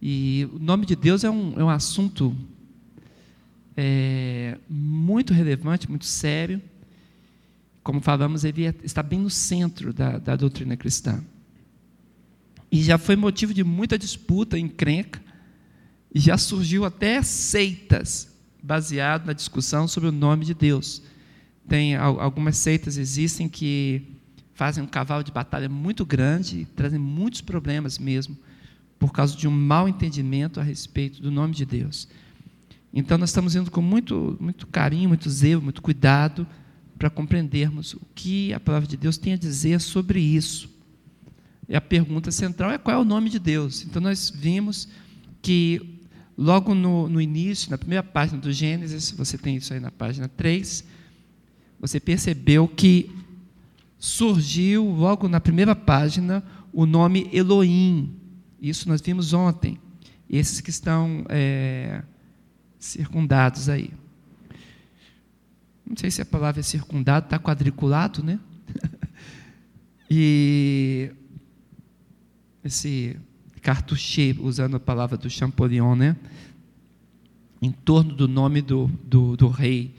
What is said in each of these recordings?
E o nome de Deus é um, é um assunto é, muito relevante, muito sério. Como falamos, ele é, está bem no centro da, da doutrina cristã. E já foi motivo de muita disputa, encrenca, e já surgiu até seitas baseado na discussão sobre o nome de Deus. Tem algumas seitas existem que fazem um cavalo de batalha muito grande trazem muitos problemas mesmo por causa de um mau entendimento a respeito do nome de Deus. Então nós estamos indo com muito muito carinho, muito zelo, muito cuidado para compreendermos o que a palavra de Deus tem a dizer sobre isso. E a pergunta central é qual é o nome de Deus. Então nós vimos que logo no, no início, na primeira página do Gênesis, você tem isso aí na página 3, você percebeu que surgiu logo na primeira página o nome Elohim. Isso nós vimos ontem. Esses que estão é, circundados aí. Não sei se a palavra é circundado, está quadriculado, né? e esse cartuchê, usando a palavra do Champollion, né? em torno do nome do, do, do rei.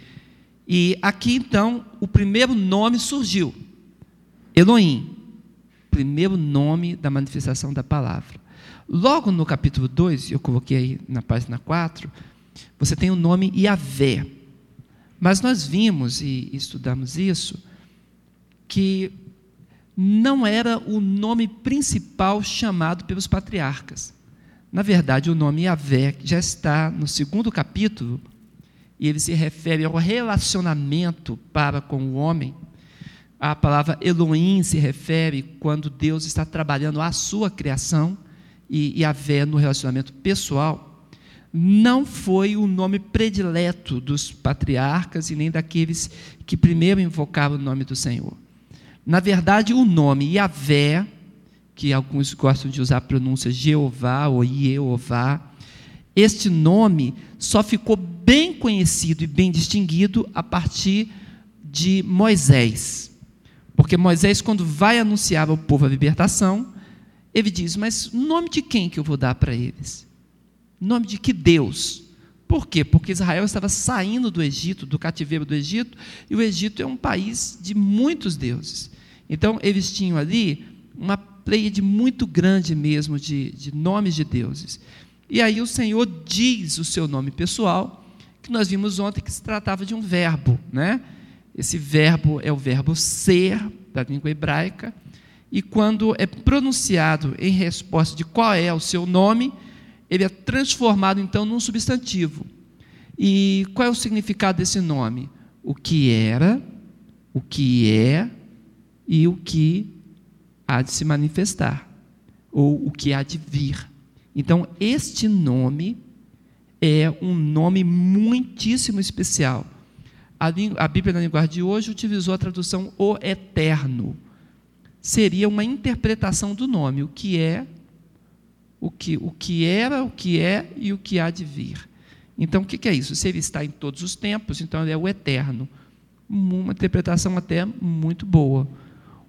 E aqui então o primeiro nome surgiu: Elohim, primeiro nome da manifestação da palavra. Logo no capítulo 2, eu coloquei aí na página 4, você tem o nome Yahvé. Mas nós vimos e estudamos isso, que não era o nome principal chamado pelos patriarcas. Na verdade, o nome Yahvé já está no segundo capítulo, e ele se refere ao relacionamento para com o homem. A palavra Elohim se refere quando Deus está trabalhando a sua criação, e Yahvé no relacionamento pessoal. Não foi o nome predileto dos patriarcas e nem daqueles que primeiro invocavam o nome do Senhor. Na verdade, o nome Yahvé, que alguns gostam de usar a pronúncia Jeová ou Jeová, este nome só ficou bem conhecido e bem distinguido a partir de Moisés. Porque Moisés, quando vai anunciar ao povo a libertação, ele diz: Mas nome de quem que eu vou dar para eles? Nome de que Deus? Por quê? Porque Israel estava saindo do Egito, do cativeiro do Egito, e o Egito é um país de muitos deuses. Então, eles tinham ali uma pleiade muito grande mesmo de, de nomes de deuses. E aí o Senhor diz o seu nome pessoal, que nós vimos ontem que se tratava de um verbo, né? Esse verbo é o verbo ser, da língua hebraica, e quando é pronunciado em resposta de qual é o seu nome, ele é transformado então num substantivo. E qual é o significado desse nome? O que era, o que é e o que há de se manifestar, ou o que há de vir. Então, este nome é um nome muitíssimo especial. A, a Bíblia na linguagem de hoje utilizou a tradução o eterno. Seria uma interpretação do nome, o que é, o que, o que era, o que é e o que há de vir. Então, o que é isso? Se ele está em todos os tempos, então ele é o eterno. Uma interpretação até muito boa.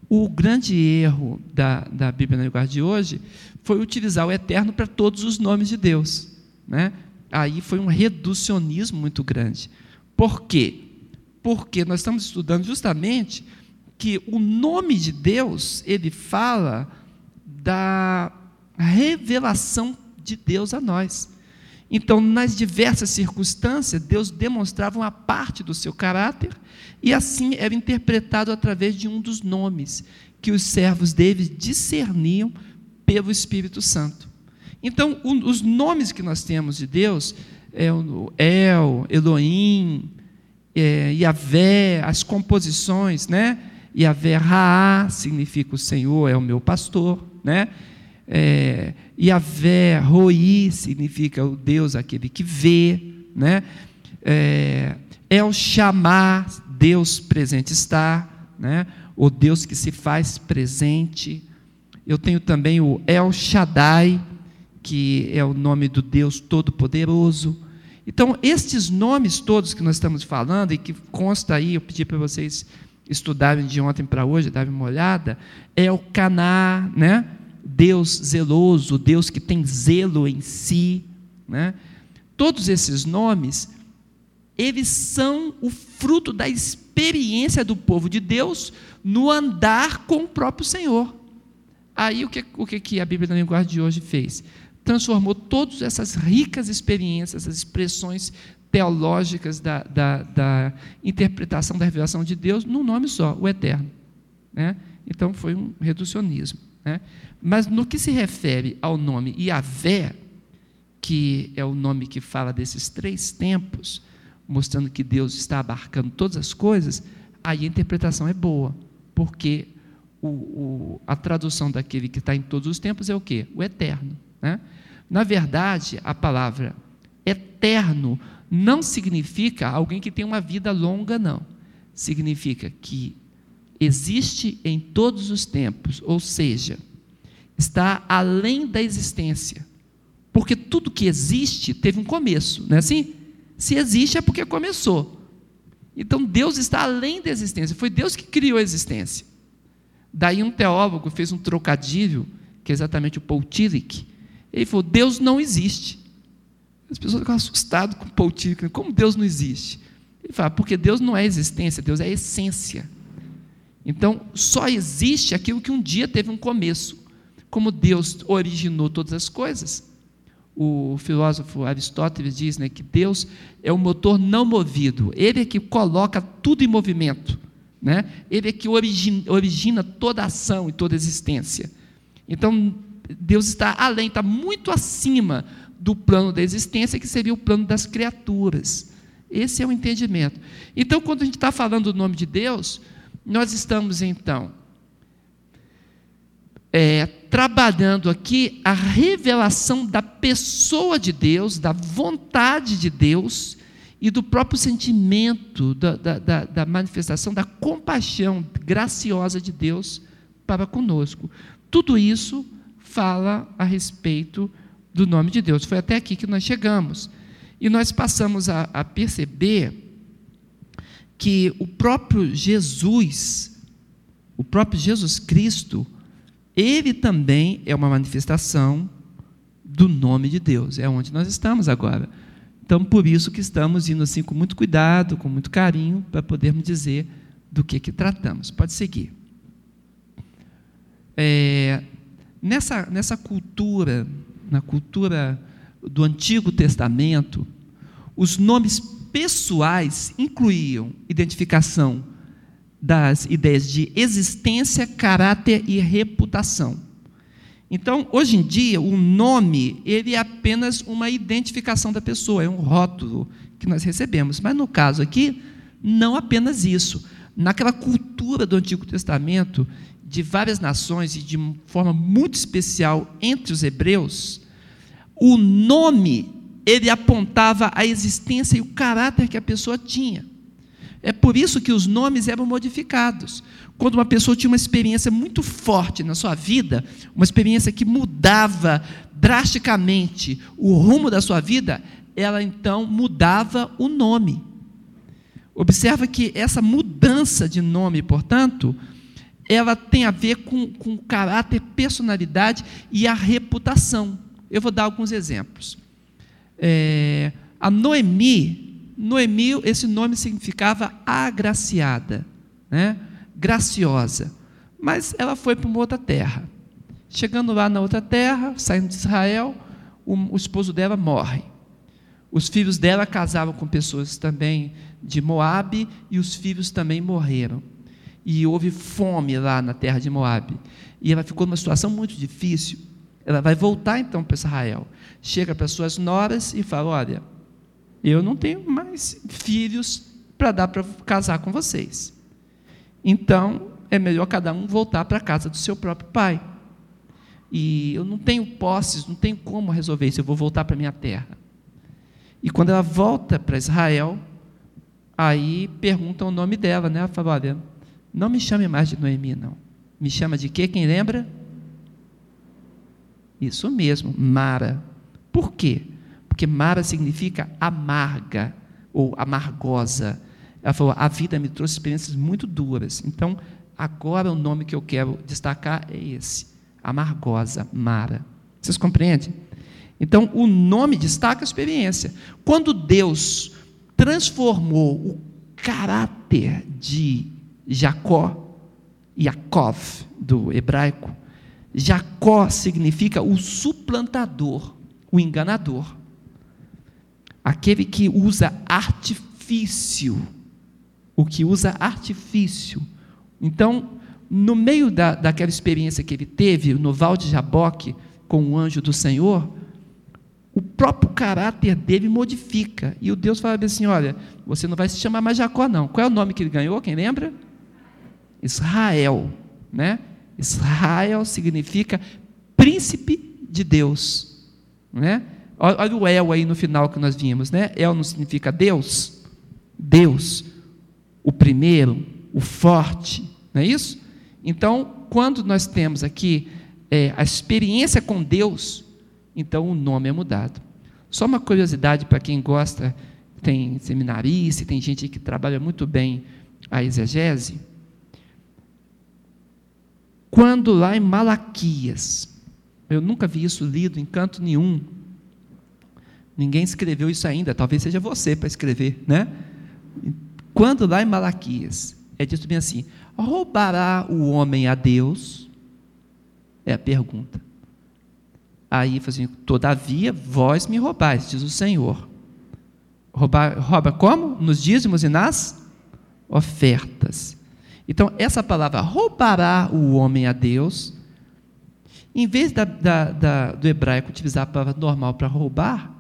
O grande erro da, da Bíblia na linguagem de hoje foi utilizar o eterno para todos os nomes de Deus. Né? Aí foi um reducionismo muito grande. Por quê? Porque nós estamos estudando justamente que o nome de Deus, ele fala da revelação de Deus a nós. Então, nas diversas circunstâncias, Deus demonstrava uma parte do seu caráter e assim era interpretado através de um dos nomes que os servos dele discerniam pelo Espírito Santo. Então, um, os nomes que nós temos de Deus é o El, Elohim, é, Yahvé, as composições, né? Yahvé Raá significa o Senhor é o meu pastor, né? É, Yahvé Roi significa o Deus aquele que vê, né? É, El Chamar Deus presente está, né? o Deus que se faz presente. Eu tenho também o El Shaddai, que é o nome do Deus Todo-Poderoso. Então, estes nomes todos que nós estamos falando, e que consta aí, eu pedi para vocês estudarem de ontem para hoje, darem uma olhada, é o Caná, né? Deus zeloso, Deus que tem zelo em si. Né? Todos esses nomes, eles são o fruto da experiência do povo de Deus no andar com o próprio Senhor. Aí o que, o que a Bíblia na linguagem de hoje fez? Transformou todas essas ricas experiências, essas expressões teológicas da, da, da interpretação da revelação de Deus num nome só, o Eterno. Né? Então foi um reducionismo. Né? Mas no que se refere ao nome Yahvé, que é o nome que fala desses três tempos, mostrando que Deus está abarcando todas as coisas, aí a interpretação é boa, porque o, o, a tradução daquele que está em todos os tempos é o quê? O eterno. Né? Na verdade, a palavra eterno não significa alguém que tem uma vida longa, não. Significa que existe em todos os tempos, ou seja, está além da existência. Porque tudo que existe teve um começo, não é assim? Se existe é porque começou. Então Deus está além da existência, foi Deus que criou a existência. Daí um teólogo fez um trocadilho, que é exatamente o Paul Tillich. Ele falou: Deus não existe. As pessoas ficam assustadas com o Tillich, como Deus não existe? Ele fala: porque Deus não é existência, Deus é essência. Então, só existe aquilo que um dia teve um começo. Como Deus originou todas as coisas. O filósofo Aristóteles diz né, que Deus é o motor não movido, ele é que coloca tudo em movimento, né? ele é que origina, origina toda ação e toda existência. Então, Deus está além, está muito acima do plano da existência, que seria o plano das criaturas. Esse é o entendimento. Então, quando a gente está falando do nome de Deus, nós estamos então é, trabalhando aqui a revelação da pessoa de Deus, da vontade de Deus e do próprio sentimento, da, da, da, manifestação da compaixão graciosa de Deus para conosco. Tudo isso fala a respeito do nome de Deus. Foi até aqui que nós chegamos. E nós passamos a, a perceber que o próprio Jesus, o próprio Jesus Cristo, ele também é uma manifestação do nome de Deus. É onde nós estamos agora. Então, por isso que estamos indo assim com muito cuidado, com muito carinho, para podermos dizer do que, que tratamos. Pode seguir. É, nessa, nessa cultura, na cultura do Antigo Testamento, os nomes pessoais incluíam identificação das ideias de existência, caráter e reputação. Então, hoje em dia, o nome ele é apenas uma identificação da pessoa, é um rótulo que nós recebemos. Mas no caso aqui, não apenas isso. Naquela cultura do Antigo Testamento, de várias nações e de forma muito especial entre os hebreus, o nome ele apontava a existência e o caráter que a pessoa tinha. É por isso que os nomes eram modificados. Quando uma pessoa tinha uma experiência muito forte na sua vida, uma experiência que mudava drasticamente o rumo da sua vida, ela então mudava o nome. Observa que essa mudança de nome, portanto, ela tem a ver com, com caráter, personalidade e a reputação. Eu vou dar alguns exemplos. É, a Noemi, Noemi, esse nome significava agraciada, né? graciosa. Mas ela foi para uma outra terra. Chegando lá na outra terra, saindo de Israel, o, o esposo dela morre. Os filhos dela casavam com pessoas também de Moabe e os filhos também morreram. E houve fome lá na terra de Moabe. E ela ficou numa situação muito difícil. Ela vai voltar então para Israel chega para suas noras e fala: Olha, eu não tenho mais filhos para dar para casar com vocês. Então, é melhor cada um voltar para a casa do seu próprio pai. E eu não tenho posses, não tenho como resolver isso, eu vou voltar para minha terra. E quando ela volta para Israel, aí perguntam o nome dela, né? Ela fala: Olha, não me chame mais de Noemi, não. Me chama de quê? Quem lembra? Isso mesmo, Mara. Por quê? Porque Mara significa amarga ou amargosa. Ela falou: a vida me trouxe experiências muito duras. Então, agora o nome que eu quero destacar é esse: amargosa, Mara. Vocês compreendem? Então, o nome destaca a experiência. Quando Deus transformou o caráter de Jacó, Yaakov, do hebraico, Jacó significa o suplantador, o enganador, aquele que usa artifício, o que usa artifício. Então, no meio da, daquela experiência que ele teve no Val de Jaboque com o anjo do Senhor, o próprio caráter dele modifica. E o Deus fala assim: olha, você não vai se chamar mais Jacó, não. Qual é o nome que ele ganhou? Quem lembra? Israel. Né? Israel significa príncipe de Deus. Né? Olha o El aí no final que nós vimos. Né? El não significa Deus? Deus, o primeiro, o forte. Não é isso? Então, quando nós temos aqui é, a experiência com Deus, então o nome é mudado. Só uma curiosidade para quem gosta, tem seminarista, tem gente que trabalha muito bem a exegese. Quando lá em Malaquias, eu nunca vi isso lido em canto nenhum, ninguém escreveu isso ainda, talvez seja você para escrever, né? Quando lá em Malaquias, é dito bem assim: roubará o homem a Deus? É a pergunta. Aí assim, todavia vós me roubais, diz o Senhor. Roubar, rouba como? Nos dízimos e nas ofertas. Então, essa palavra roubará o homem a Deus, em vez da, da, da, do hebraico utilizar a palavra normal para roubar,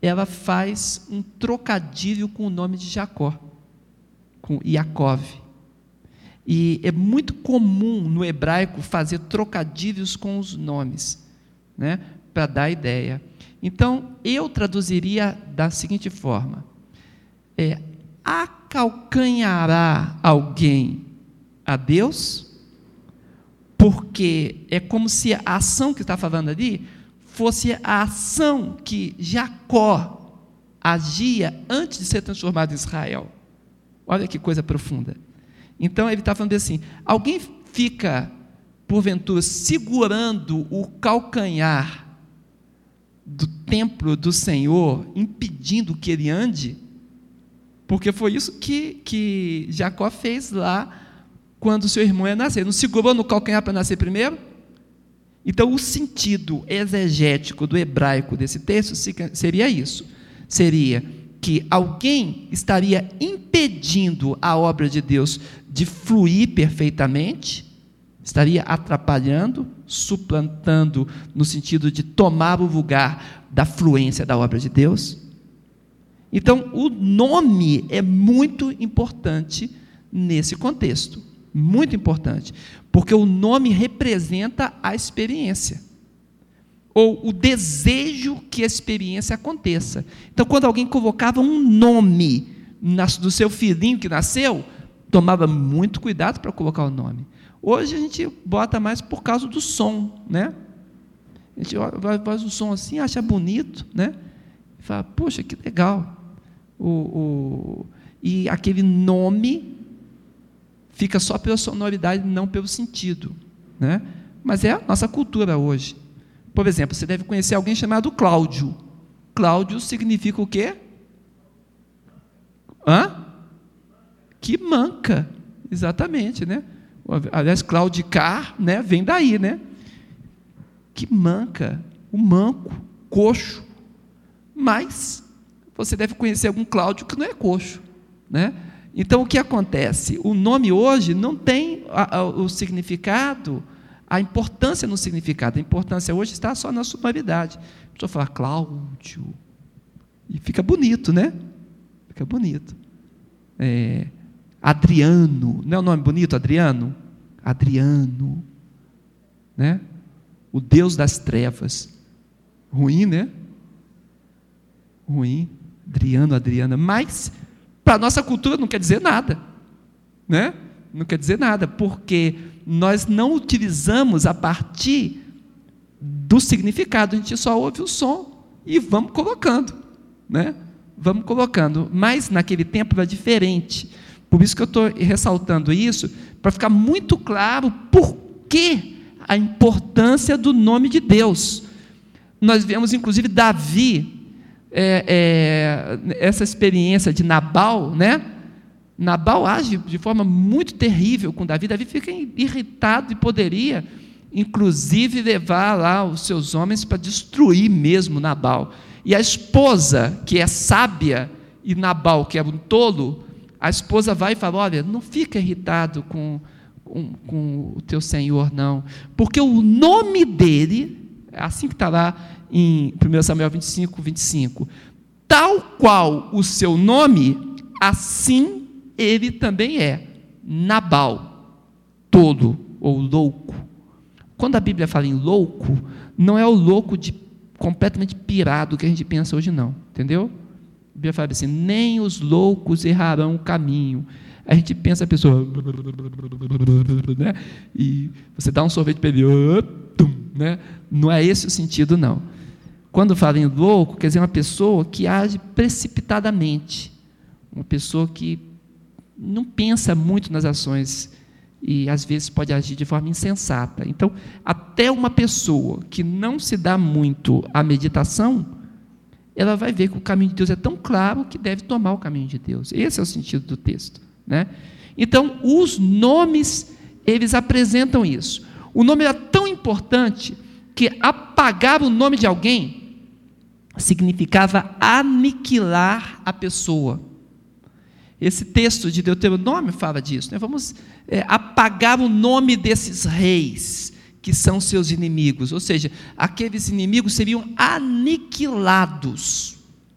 ela faz um trocadilho com o nome de Jacó, com Yaakov. E é muito comum no hebraico fazer trocadilhos com os nomes né, para dar ideia. Então, eu traduziria da seguinte forma: é, acalcanhará alguém a Deus, porque é como se a ação que está falando ali fosse a ação que Jacó agia antes de ser transformado em Israel. Olha que coisa profunda. Então ele está falando assim: alguém fica porventura, segurando o calcanhar do templo do Senhor, impedindo que ele ande? Porque foi isso que, que Jacó fez lá quando seu irmão ia nascer. Não segurou no calcanhar para nascer primeiro? Então, o sentido exegético do hebraico desse texto seria isso: seria que alguém estaria impedindo a obra de Deus de fluir perfeitamente, estaria atrapalhando, suplantando, no sentido de tomar o lugar da fluência da obra de Deus. Então, o nome é muito importante nesse contexto. Muito importante. Porque o nome representa a experiência. Ou o desejo que a experiência aconteça. Então, quando alguém colocava um nome do seu filhinho que nasceu, tomava muito cuidado para colocar o nome. Hoje a gente bota mais por causa do som, né? A gente faz o som assim, acha bonito, né? E fala, poxa, que legal. O, o, e aquele nome fica só pela sonoridade, não pelo sentido, né? Mas é a nossa cultura hoje. Por exemplo, você deve conhecer alguém chamado Cláudio. Cláudio significa o quê? Hã? Que manca. Exatamente, né? Aliás, claudicar, né, vem daí, né? Que manca, o manco, coxo. Mas você deve conhecer algum Cláudio que não é coxo, né? Então o que acontece? O nome hoje não tem o significado, a importância no significado. A importância hoje está só na sonoridade. A pessoa fala Cláudio e fica bonito, né? Fica bonito. É, Adriano, não é um nome bonito, Adriano? Adriano, né? O Deus das trevas. Ruim, né? Ruim. Adriano, Adriana. Mas, para a nossa cultura, não quer dizer nada, né? Não quer dizer nada, porque nós não utilizamos a partir do significado, a gente só ouve o som e vamos colocando, né? Vamos colocando. Mas naquele tempo era diferente. Por isso que eu estou ressaltando isso, para ficar muito claro por que a importância do nome de Deus. Nós vemos, inclusive, Davi, é, é, essa experiência de Nabal, né? Nabal age de forma muito terrível com Davi. Davi fica irritado e poderia, inclusive, levar lá os seus homens para destruir mesmo Nabal. E a esposa, que é sábia, e Nabal, que é um tolo, a esposa vai e fala: Olha, não fica irritado com, com, com o teu senhor, não, porque o nome dele, é assim que está lá em 1 Samuel 25, 25, tal qual o seu nome, assim ele também é Nabal, tolo ou louco. Quando a Bíblia fala em louco, não é o louco de completamente pirado que a gente pensa hoje, não, entendeu? A Bíblia fala assim: nem os loucos errarão o caminho. A gente pensa a pessoa, né? E você dá um sorvete para ele, né? Não é esse o sentido, não. Quando fala em louco, quer dizer uma pessoa que age precipitadamente, uma pessoa que não pensa muito nas ações e às vezes pode agir de forma insensata. Então, até uma pessoa que não se dá muito à meditação, ela vai ver que o caminho de Deus é tão claro que deve tomar o caminho de Deus. Esse é o sentido do texto, né? Então, os nomes eles apresentam isso. O nome era tão importante que apagar o nome de alguém significava aniquilar a pessoa. Esse texto de Deuteronômio fala disso. Né? Vamos é, apagar o nome desses reis que são seus inimigos, ou seja, aqueles inimigos seriam aniquilados.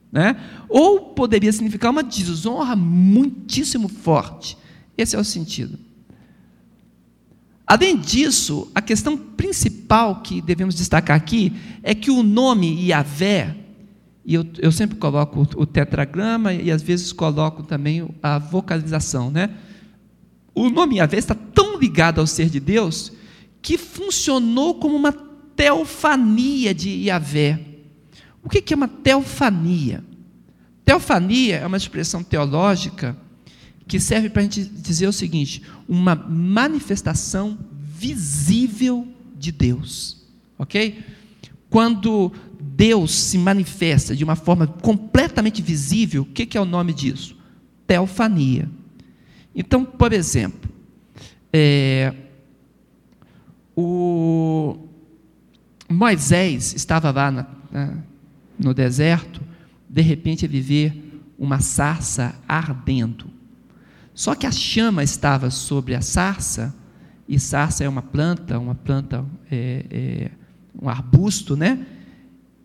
Né? Ou poderia significar uma desonra muitíssimo forte. Esse é o sentido. Além disso, a questão principal que devemos destacar aqui é que o nome Yahvé e eu, eu sempre coloco o, tetragrama e às vezes coloco também a vocalização, né? O nome Yahvé está tão ligado ao ser de Deus que funcionou como uma teofania de Yahvé. O que é uma teofania? Teofania é uma expressão teológica que serve para a gente dizer o seguinte: uma manifestação visível de Deus. Ok? Quando Deus se manifesta de uma forma completamente visível, o que é o nome disso? Teofania. Então, por exemplo, é, o Moisés estava lá na, na, no deserto, de repente ele vê uma sarça ardendo. Só que a chama estava sobre a sarça, e sarça é uma planta, uma planta, é, é, um arbusto, né?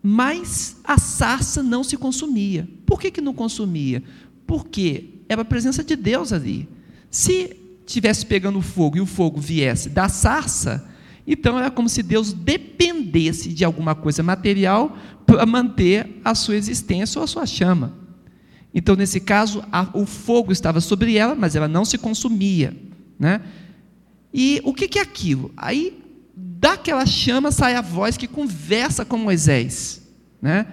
Mas a sarça não se consumia. Por que, que não consumia? Porque era a presença de Deus ali. Se tivesse pegando fogo e o fogo viesse da sarça, então era como se Deus dependesse de alguma coisa material para manter a sua existência ou a sua chama. Então, nesse caso, a, o fogo estava sobre ela, mas ela não se consumia. Né? E o que, que é aquilo? Aí daquela chama sai a voz que conversa com Moisés. Né?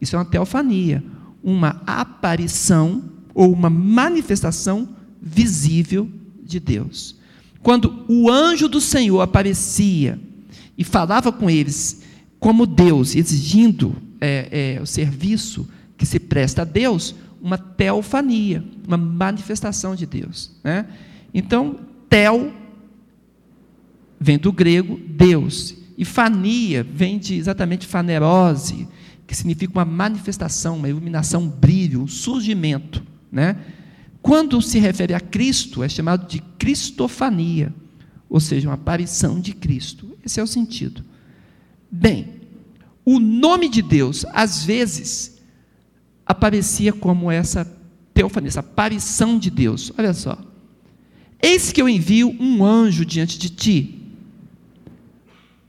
Isso é uma teofania, uma aparição ou uma manifestação visível de Deus. Quando o anjo do Senhor aparecia e falava com eles como Deus, exigindo é, é, o serviço que se presta a Deus, uma teofania, uma manifestação de Deus. Né? Então, tel vem do grego Deus. E fania vem de exatamente fanerose, que significa uma manifestação, uma iluminação, um brilho, um surgimento. Né? Quando se refere a Cristo, é chamado de cristofania, ou seja, uma aparição de Cristo. Esse é o sentido. Bem, o nome de Deus, às vezes, aparecia como essa teofania, essa aparição de Deus. Olha só. Eis que eu envio um anjo diante de ti,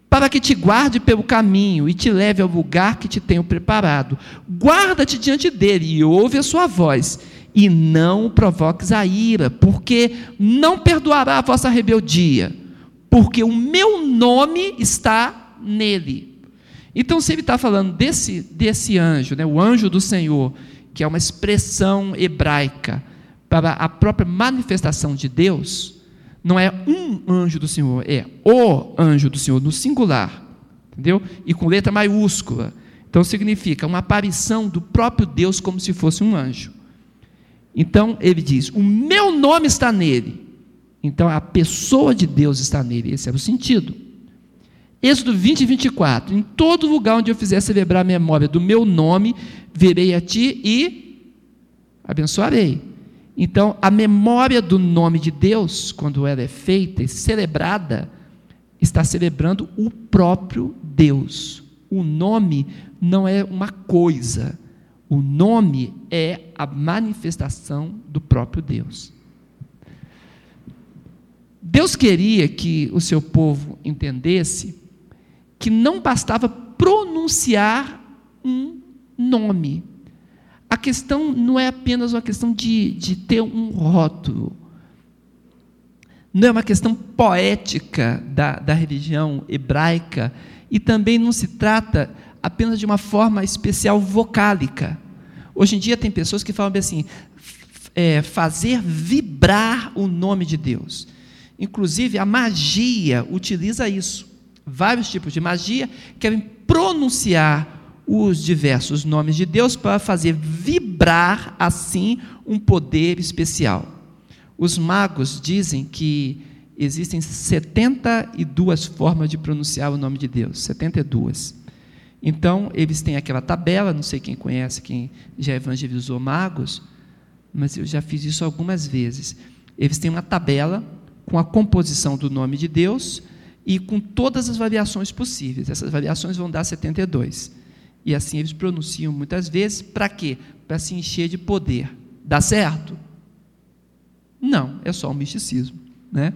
para que te guarde pelo caminho e te leve ao lugar que te tenho preparado. Guarda-te diante dele e ouve a sua voz, e não o provoques a ira, porque não perdoará a vossa rebeldia, porque o meu nome está nele. Então, se ele está falando desse, desse anjo, né, o anjo do Senhor, que é uma expressão hebraica para a própria manifestação de Deus, Não é um anjo do Senhor, é o anjo do Senhor, no singular. Entendeu? E com letra maiúscula. Então significa uma aparição do próprio Deus como se fosse um anjo. Então ele diz: O meu nome está nele. Então a pessoa de Deus está nele. Esse é o sentido. Êxodo 20 e 24. Em todo lugar onde eu fizer celebrar a memória do meu nome, verei a ti e abençoarei. Então, a memória do nome de Deus, quando ela é feita e celebrada, está celebrando o próprio Deus. O nome não é uma coisa, o nome é a manifestação do próprio Deus. Deus queria que o seu povo entendesse que não bastava pronunciar um nome. A questão não é apenas uma questão de, de ter um rótulo. Não é uma questão poética da, da religião hebraica. E também não se trata apenas de uma forma especial vocálica. Hoje em dia tem pessoas que falam assim, é, fazer vibrar o nome de Deus. Inclusive a magia utiliza isso. Vários tipos de magia querem pronunciar os diversos nomes de Deus para fazer vibrar assim um poder especial. Os magos dizem que existem 72 formas de pronunciar o nome de Deus, 72. Então, eles têm aquela tabela, não sei quem conhece, quem já evangelizou magos, mas eu já fiz isso algumas vezes. Eles têm uma tabela com a composição do nome de Deus e com todas as variações possíveis. Essas variações vão dar 72. E assim eles pronunciam muitas vezes, para quê? Para se encher de poder. Dá certo? Não, é só um misticismo, né?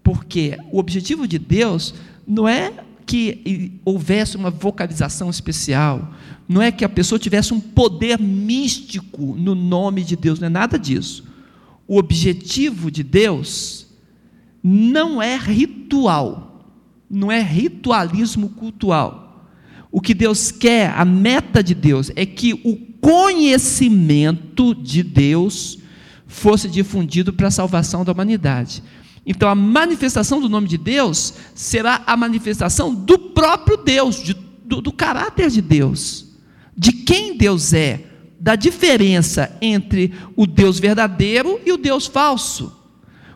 Porque o objetivo de Deus não é que houvesse uma vocalização especial, não é que a pessoa tivesse um poder místico no nome de Deus, não é nada disso. O objetivo de Deus não é ritual, não é ritualismo cultual. O que Deus quer, a meta de Deus, é que o conhecimento de Deus fosse difundido para a salvação da humanidade. Então, a manifestação do nome de Deus será a manifestação do próprio Deus, de, do, do caráter de Deus, de quem Deus é, da diferença entre o Deus verdadeiro e o Deus falso.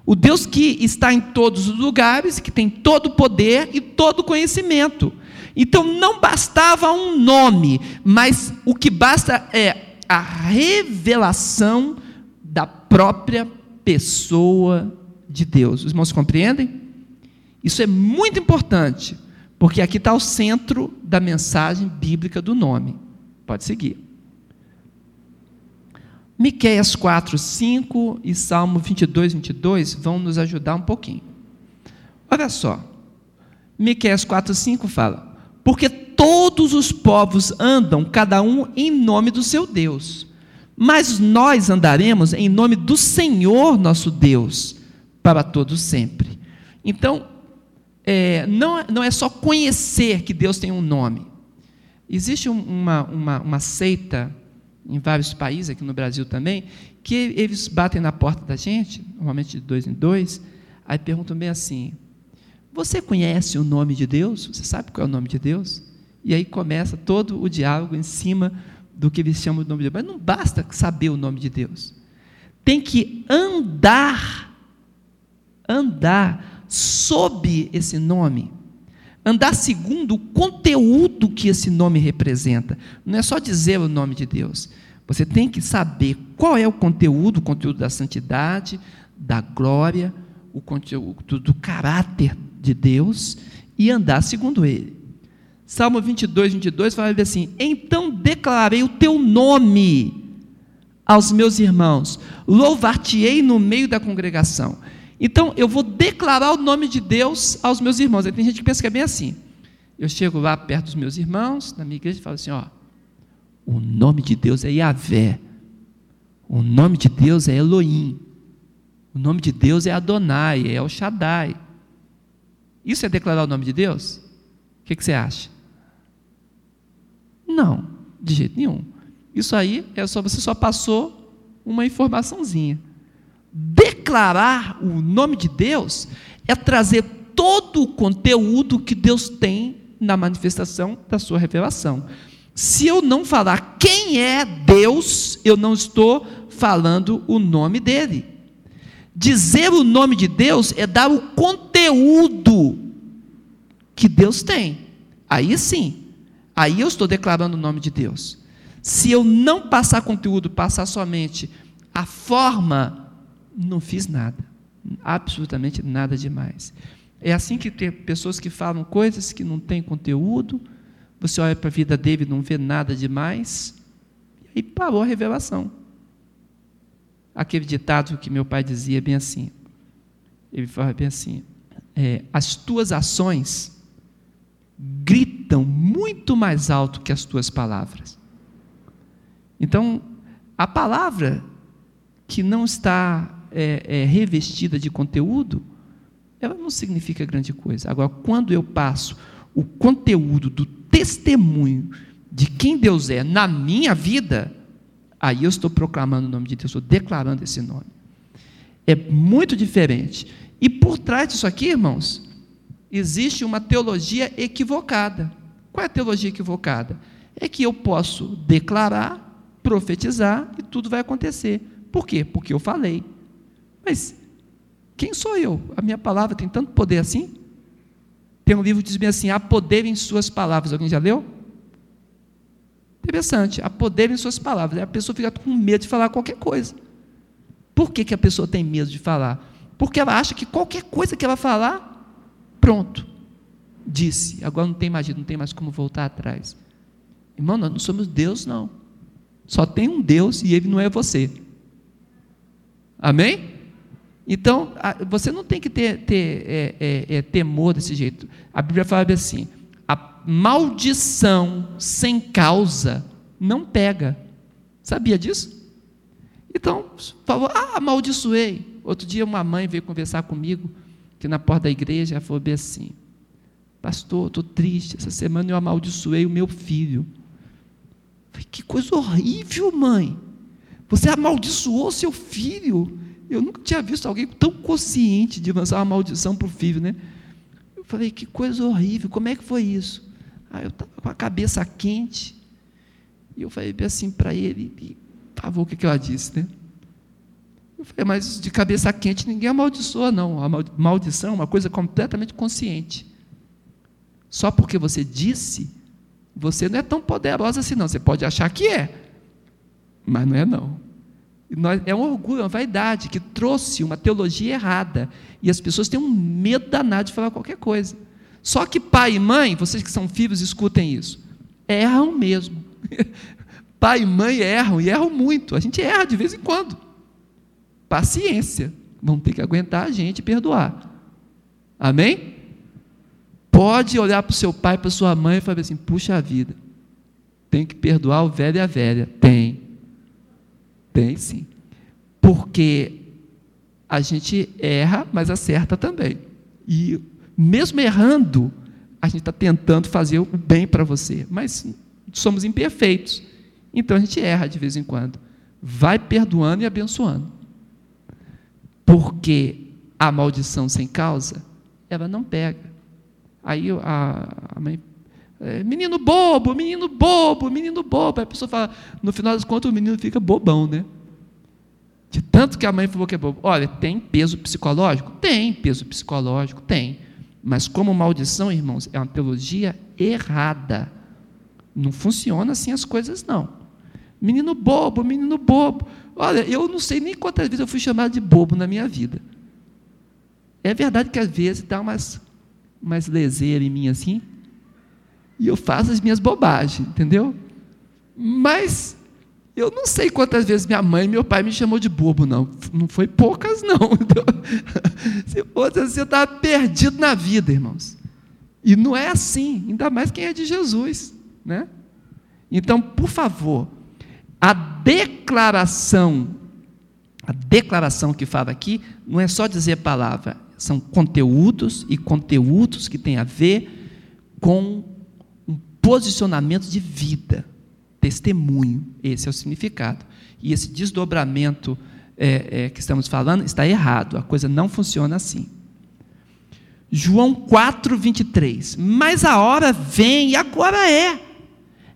O Deus que está em todos os lugares, que tem todo o poder e todo o conhecimento. Então não bastava um nome, mas o que basta é a revelação da própria pessoa de Deus. Os irmãos compreendem? Isso é muito importante, porque aqui está o centro da mensagem bíblica do nome. Pode seguir. Miqueias 4, 5 e Salmo 22, 22 vão nos ajudar um pouquinho. Olha só. Miqueias 4, 5 fala: Porque todos os povos andam, cada um em nome do seu Deus. Mas nós andaremos em nome do Senhor nosso Deus para todos sempre. Então, é, não, não é só conhecer que Deus tem um nome. Existe uma, uma, uma seita em vários países, aqui no Brasil também, que eles batem na porta da gente, normalmente de dois em dois, aí perguntam bem assim: Você conhece o nome de Deus? Você sabe qual é o nome de Deus? E aí começa todo o diálogo em cima do que eles chamam de nome de Deus. Mas não basta saber o nome de Deus. Tem que andar andar sob esse nome, andar segundo o conteúdo que esse nome representa. Não é só dizer o nome de Deus. Você tem que saber qual é o conteúdo, o conteúdo da santidade, da glória, o conteúdo do caráter de Deus e andar segundo ele. Salmo 22, 22 fala assim: Então declarei o teu nome aos meus irmãos, louvar-te-ei no meio da congregação. Então, eu vou declarar o nome de Deus aos meus irmãos. Aí tem gente que pensa que é bem assim. Eu chego lá perto dos meus irmãos, na minha igreja, e falo assim: ó, o nome de Deus é Yahvé. O nome de Deus é Elohim. O nome de Deus é Adonai, é El Shaddai. Isso é declarar o nome de Deus? O que, que você acha? Não, de jeito nenhum. Isso aí é só você só passou uma informaçãozinha. Declarar o nome de Deus é trazer todo o conteúdo que Deus tem na manifestação da sua revelação. Se eu não falar quem é Deus, eu não estou falando o nome dele. Dizer o nome de Deus é dar o conteúdo que Deus tem. Aí sim, aí eu estou declarando o nome de Deus. Se eu não passar conteúdo, passar somente a forma, não fiz nada. Absolutamente nada demais. É assim que tem pessoas que falam coisas que não têm conteúdo, você olha para a vida dele e não vê nada demais, e aí parou a revelação. Aquele ditado que meu pai dizia bem assim, ele falava bem assim, é, as tuas ações gritam muito mais alto que as tuas palavras. Então, a palavra que não está é, é, revestida de conteúdo, ela não significa grande coisa. Agora, quando eu passo o conteúdo do testemunho de quem Deus é na minha vida, aí eu estou proclamando o nome de Deus, estou declarando esse nome. É muito diferente. E por trás disso aqui, irmãos, existe uma teologia equivocada. Qual é a teologia equivocada? É que eu posso declarar, profetizar e tudo vai acontecer. Por quê? Porque eu falei. Mas quem sou eu? A minha palavra tem tanto poder assim? Tem um livro que diz bem assim: há poder em suas palavras. Alguém já leu? Interessante, há poder em suas palavras. A pessoa fica com medo de falar qualquer coisa. Por que, que a pessoa tem medo de falar? Porque ela acha que qualquer coisa que ela falar, Pronto. Disse. Agora não tem mais não tem mais como voltar atrás. Irmão, nós não somos Deus, não. Só tem um Deus e ele não é você. Amém? Então, você não tem que ter, ter é, é, é, temor desse jeito. A Bíblia fala assim: maldição sem causa não pega. Sabia disso? Então, falou, ah, amaldiçoei. Outro dia uma mãe veio conversar comigo que na porta da igreja ela falou bem assim: Pastor, estou triste. Essa semana eu amaldiçoei o meu filho. Falei, que coisa horrível, mãe. Você amaldiçoou seu filho. Eu nunca tinha visto alguém tão consciente de lançar uma maldição para o filho, né? Eu falei, que coisa horrível, como é que foi isso? Aí eu estava com a cabeça quente. E eu falei assim para ele, e pavou o que, que ela disse, né? Eu falei, mas de cabeça quente ninguém amaldiçoa, não. A maldição é uma coisa completamente consciente. Só porque você disse, você não é tão poderosa assim, não. Você pode achar que é, mas não é, não. É um orgulho, é uma vaidade que trouxe uma teologia errada. E as pessoas têm um medo danado de falar qualquer coisa. Só que pai e mãe, vocês que são filhos, escutem isso. Erram mesmo. pai e mãe erram, e erram muito. A gente erra de vez em quando paciência. Vão ter que aguentar a gente e perdoar. Amém? Pode olhar para o seu pai, para sua mãe e falar assim: puxa vida, tem que perdoar o velho e a velha. Tem. Tem sim. Porque a gente erra, mas acerta também. E mesmo errando, a gente está tentando fazer o bem para você. Mas somos imperfeitos. Então a gente erra de vez em quando. Vai perdoando e abençoando. Porque a maldição sem causa, ela não pega. Aí a, a mãe, é, menino bobo, menino bobo, menino bobo. Aí a pessoa fala, no final das contas o menino fica bobão, né? De tanto que a mãe falou que é bobo. Olha, tem peso psicológico? Tem peso psicológico, tem. Mas como maldição, irmãos, é uma teologia errada. Não funciona assim as coisas, não. Menino bobo, menino bobo. Olha, eu não sei nem quantas vezes eu fui chamado de bobo na minha vida. É verdade que às vezes dá umas, umas leseiras em mim assim, e eu faço as minhas bobagens, entendeu? Mas eu não sei quantas vezes minha mãe e meu pai me chamou de bobo, não. Não foi poucas, não. Se fosse assim, eu estava perdido na vida, irmãos. E não é assim, ainda mais quem é de Jesus, né? Então, por favor, a declaração, a declaração que fala aqui, não é só dizer palavra, são conteúdos e conteúdos que têm a ver com um posicionamento de vida, testemunho. Esse é o significado. E esse desdobramento é, é, que estamos falando está errado, a coisa não funciona assim. João 4, 23. Mas a hora vem, e agora é,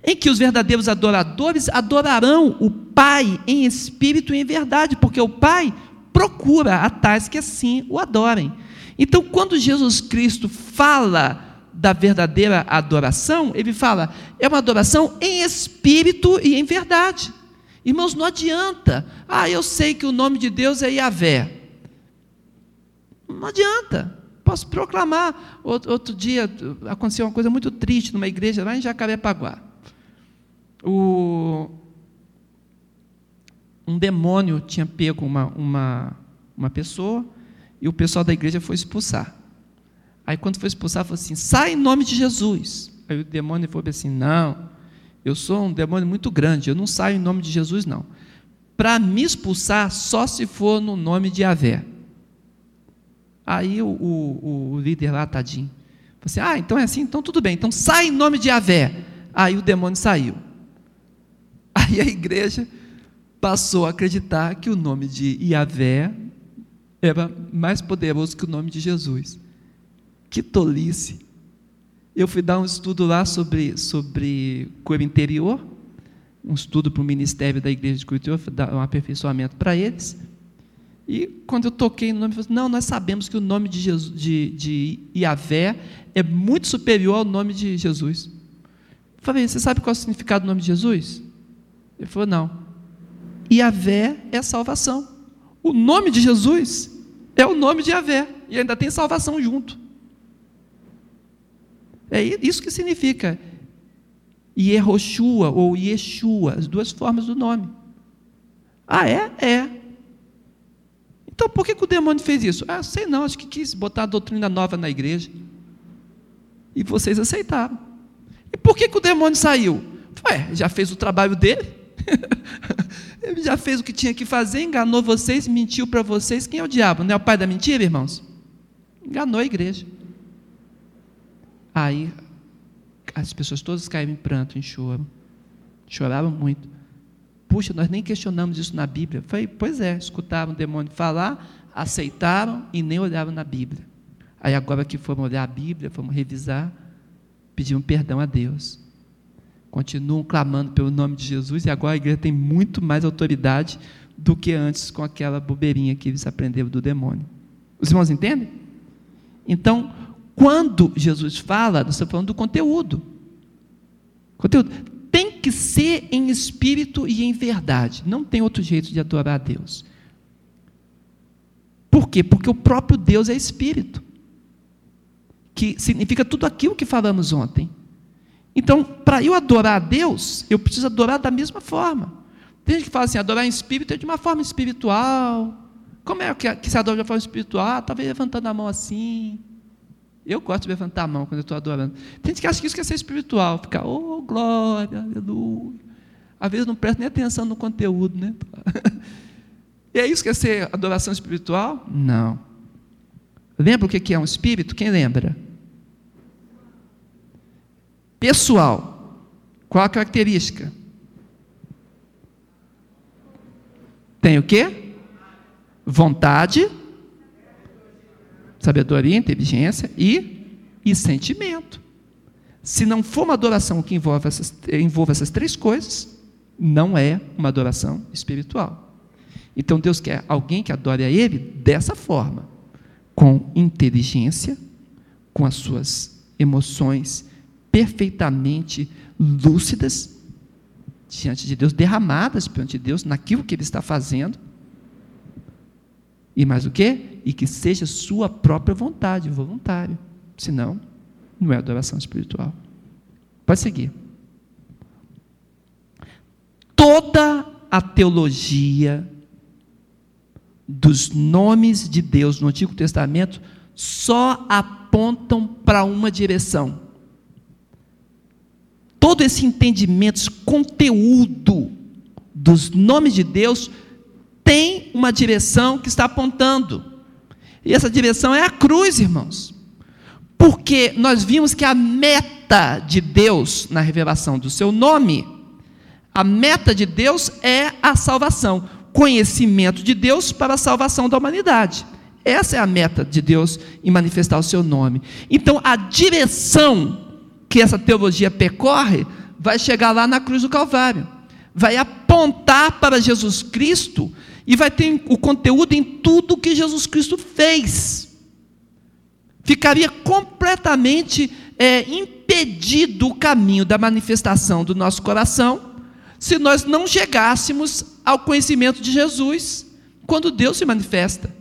em que os verdadeiros adoradores adorarão o Pai em espírito e em verdade, porque o Pai procura a tais que assim o adorem. Então, quando Jesus Cristo fala da verdadeira adoração, ele fala, é uma adoração em espírito e em verdade. Irmãos, não adianta. Ah, eu sei que o nome de Deus é Yahvé. Não adianta. Posso proclamar. Outro, outro dia aconteceu uma coisa muito triste numa igreja lá em Jacarepaguá. O, um demônio tinha pego uma, uma, uma pessoa e o pessoal da igreja foi expulsar. Aí quando foi expulsar, falou assim: sai em nome de Jesus. Aí o demônio falou assim: não, eu sou um demônio muito grande, eu não saio em nome de Jesus, não. Para me expulsar, só se for no nome de Avé. Aí o, o, o líder lá, tadinho, falou assim: ah, então é assim, então tudo bem, então sai em nome de Avé. Aí o demônio saiu. Aí a igreja passou a acreditar que o nome de Iavé era mais poderoso que o nome de Jesus. Que tolice! Eu fui dar um estudo lá sobre, sobre cura interior, um estudo para o ministério da igreja de Curitiba, um aperfeiçoamento para eles. E quando eu toquei no nome, eu falei, não, nós sabemos que o nome de, Jesus, de, de Iavé é muito superior ao nome de Jesus. Eu falei, você sabe qual é o significado do nome de Jesus? Ele falou: não. Yahvé é salvação. O nome de Jesus é o nome de Yahvé. E ainda tem salvação junto. É isso que significa Yehoshua ou Yeshua, as duas formas do nome. Ah, é? É. Então por que, que o demônio fez isso? Ah, sei não, acho que quis botar a doutrina nova na igreja. E vocês aceitaram. E por que, que o demônio saiu? Ué, já fez o trabalho dele? Ele já fez o que tinha que fazer, enganou vocês, mentiu para vocês. Quem é o diabo? Não é o pai da mentira, irmãos? Enganou a igreja. Aí as pessoas todas caíram em pranto, em choro. Choravam muito. Puxa, nós nem questionamos isso na Bíblia. Foi, pois é, escutaram o demônio falar, aceitaram e nem olhavam na Bíblia. Aí agora que fomos olhar a Bíblia, fomos revisar, pediram perdão a Deus continuam clamando pelo nome de Jesus e agora a igreja tem muito mais autoridade do que antes com aquela bobeirinha que eles aprenderam do demônio. Os irmãos entendem? Então, quando Jesus fala, nós estamos falando do conteúdo. Conteúdo tem que ser em espírito e em verdade. Não tem outro jeito de adorar a Deus. Por quê? Porque o próprio Deus é espírito. Que significa tudo aquilo que falamos ontem. Então, para eu adorar a Deus, eu preciso adorar da mesma forma. Tem gente que fala assim, adorar em espírito é de uma forma espiritual. Como é que, se adora de uma forma espiritual? Ah, talvez levantando a mão assim. Eu gosto de levantar a mão quando eu estou adorando. Tem gente que acha que isso quer ser espiritual, ficar, oh, glória, aleluia. Às vezes não presta nem atenção no conteúdo, né? e é isso que é ser adoração espiritual? Não. Lembra o que é um espírito? Quem lembra? pessoal. Qual a característica? Tem o quê? Vontade, sabedoria, inteligência e, e sentimento. Se não for uma adoração que envolve essas, envolve essas três coisas, não é uma adoração espiritual. Então Deus quer alguém que adore a Ele dessa forma, com inteligência, com as suas emoções perfeitamente lúcidas diante de Deus, derramadas diante de Deus naquilo que Ele está fazendo. E mais o que? E que seja sua própria vontade, voluntário. Senão, não é adoração espiritual. Pode seguir. Toda a teologia dos nomes de Deus no Antigo Testamento só apontam para uma direção todo esse entendimento, esse conteúdo dos nomes de Deus tem uma direção que está apontando. E essa direção é a cruz, irmãos. Porque nós vimos que a meta de Deus na revelação do seu nome, a meta de Deus é a salvação. conhecimento de Deus para a salvação da humanidade. Essa é a meta de Deus em manifestar o seu nome. Então, a direção que essa teologia percorre vai chegar lá na cruz do Calvário, vai apontar para Jesus Cristo e vai ter o conteúdo em tudo que Jesus Cristo fez. Ficaria completamente é, impedido o caminho da manifestação do nosso coração se nós não chegássemos ao conhecimento de Jesus quando Deus se manifesta.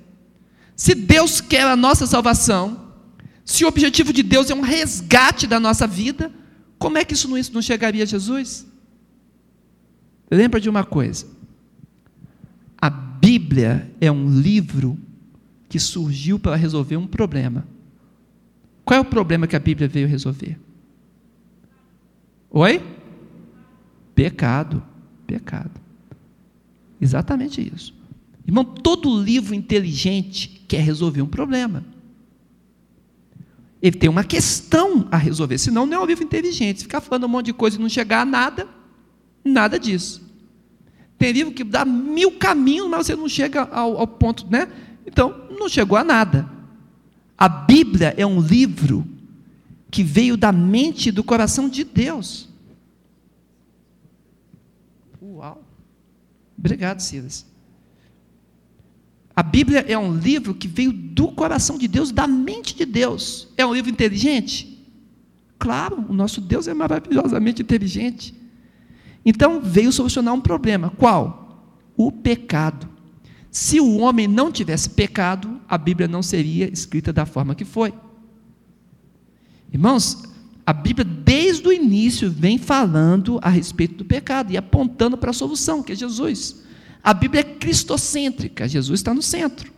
Se Deus quer a nossa salvação, se o objetivo de Deus é um resgate da nossa vida, como é que isso não, isso não chegaria a Jesus? Lembra de uma coisa: Bíblia é um livro que surgiu para resolver um problema. Qual é o problema que a Bíblia veio resolver? Oi? Pecado. Pecado. Exatamente isso. Irmão, todo livro inteligente quer resolver um problema. Ele tem uma questão a resolver, senão não é um livro inteligente. Ficar falando um monte de coisa e não chegar a nada, nada disso. Tem livro que dá mil caminhos, mas você não chega ao, ao ponto, né? Então, não chegou a nada. A Bíblia é um livro que veio da mente e do coração de Deus. Uau! Obrigado, Silas. A Bíblia é um livro que veio do coração de Deus, da mente de Deus. É um livro inteligente? Claro, o nosso Deus é maravilhosamente inteligente. Então veio solucionar um problema. Qual? O pecado. Se o homem não tivesse pecado, a Bíblia não seria escrita da forma que foi. Irmãos, a Bíblia desde o início vem falando a respeito do pecado e apontando para a solução, que é Jesus. A Bíblia é cristocêntrica, Jesus está no centro.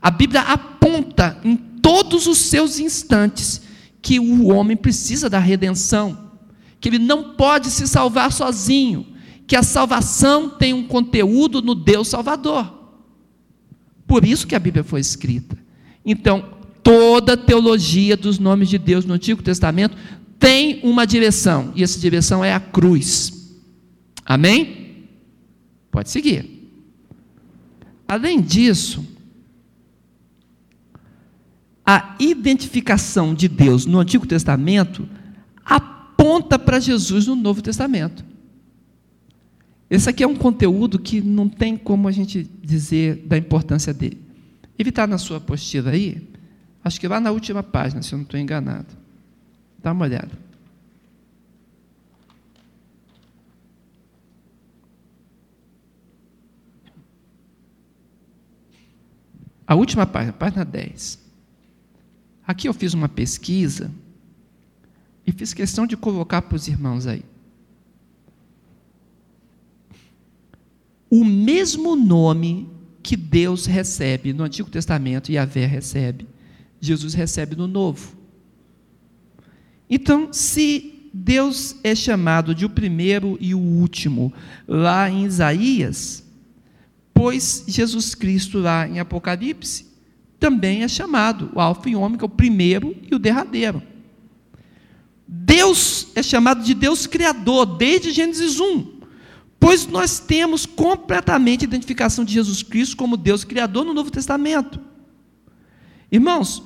A Bíblia aponta em todos os seus instantes que o homem precisa da redenção, que ele não pode se salvar sozinho, que a salvação tem um conteúdo no Deus Salvador. Por isso que a Bíblia foi escrita. Então, toda a teologia dos nomes de Deus no Antigo Testamento tem uma direção, e essa direção é a cruz. Amém? Pode seguir. Além disso, a identificação de Deus no Antigo Testamento aponta para Jesus no Novo Testamento. Esse aqui é um conteúdo que não tem como a gente dizer da importância dele. Ele está na sua apostila aí, acho que lá na última página, se eu não estou enganado. Dá uma olhada. A última página, página 10. Aqui eu fiz uma pesquisa e fiz questão de colocar para os irmãos aí. O mesmo nome que Deus recebe no Antigo Testamento e a Vé recebe, Jesus recebe no Novo. Então, se Deus é chamado de o primeiro e o último lá em Isaías, pois Jesus Cristo, lá em Apocalipse, também é chamado o Alfa e o Ômega, o primeiro e o derradeiro. Deus é chamado de Deus Criador, desde Gênesis 1, pois nós temos completamente a identificação de Jesus Cristo como Deus Criador no Novo Testamento. Irmãos,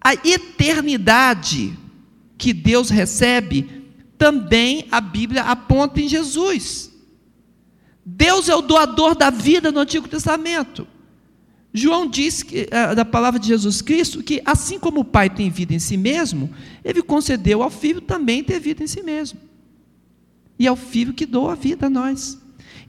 a eternidade que Deus recebe, também a Bíblia aponta em Jesus. Deus é o doador da vida no Antigo Testamento. João diz que, eh, da palavra de Jesus Cristo que, assim como o Pai tem vida em si mesmo, ele concedeu ao Filho também ter vida em si mesmo. E é o Filho que doa a vida a nós.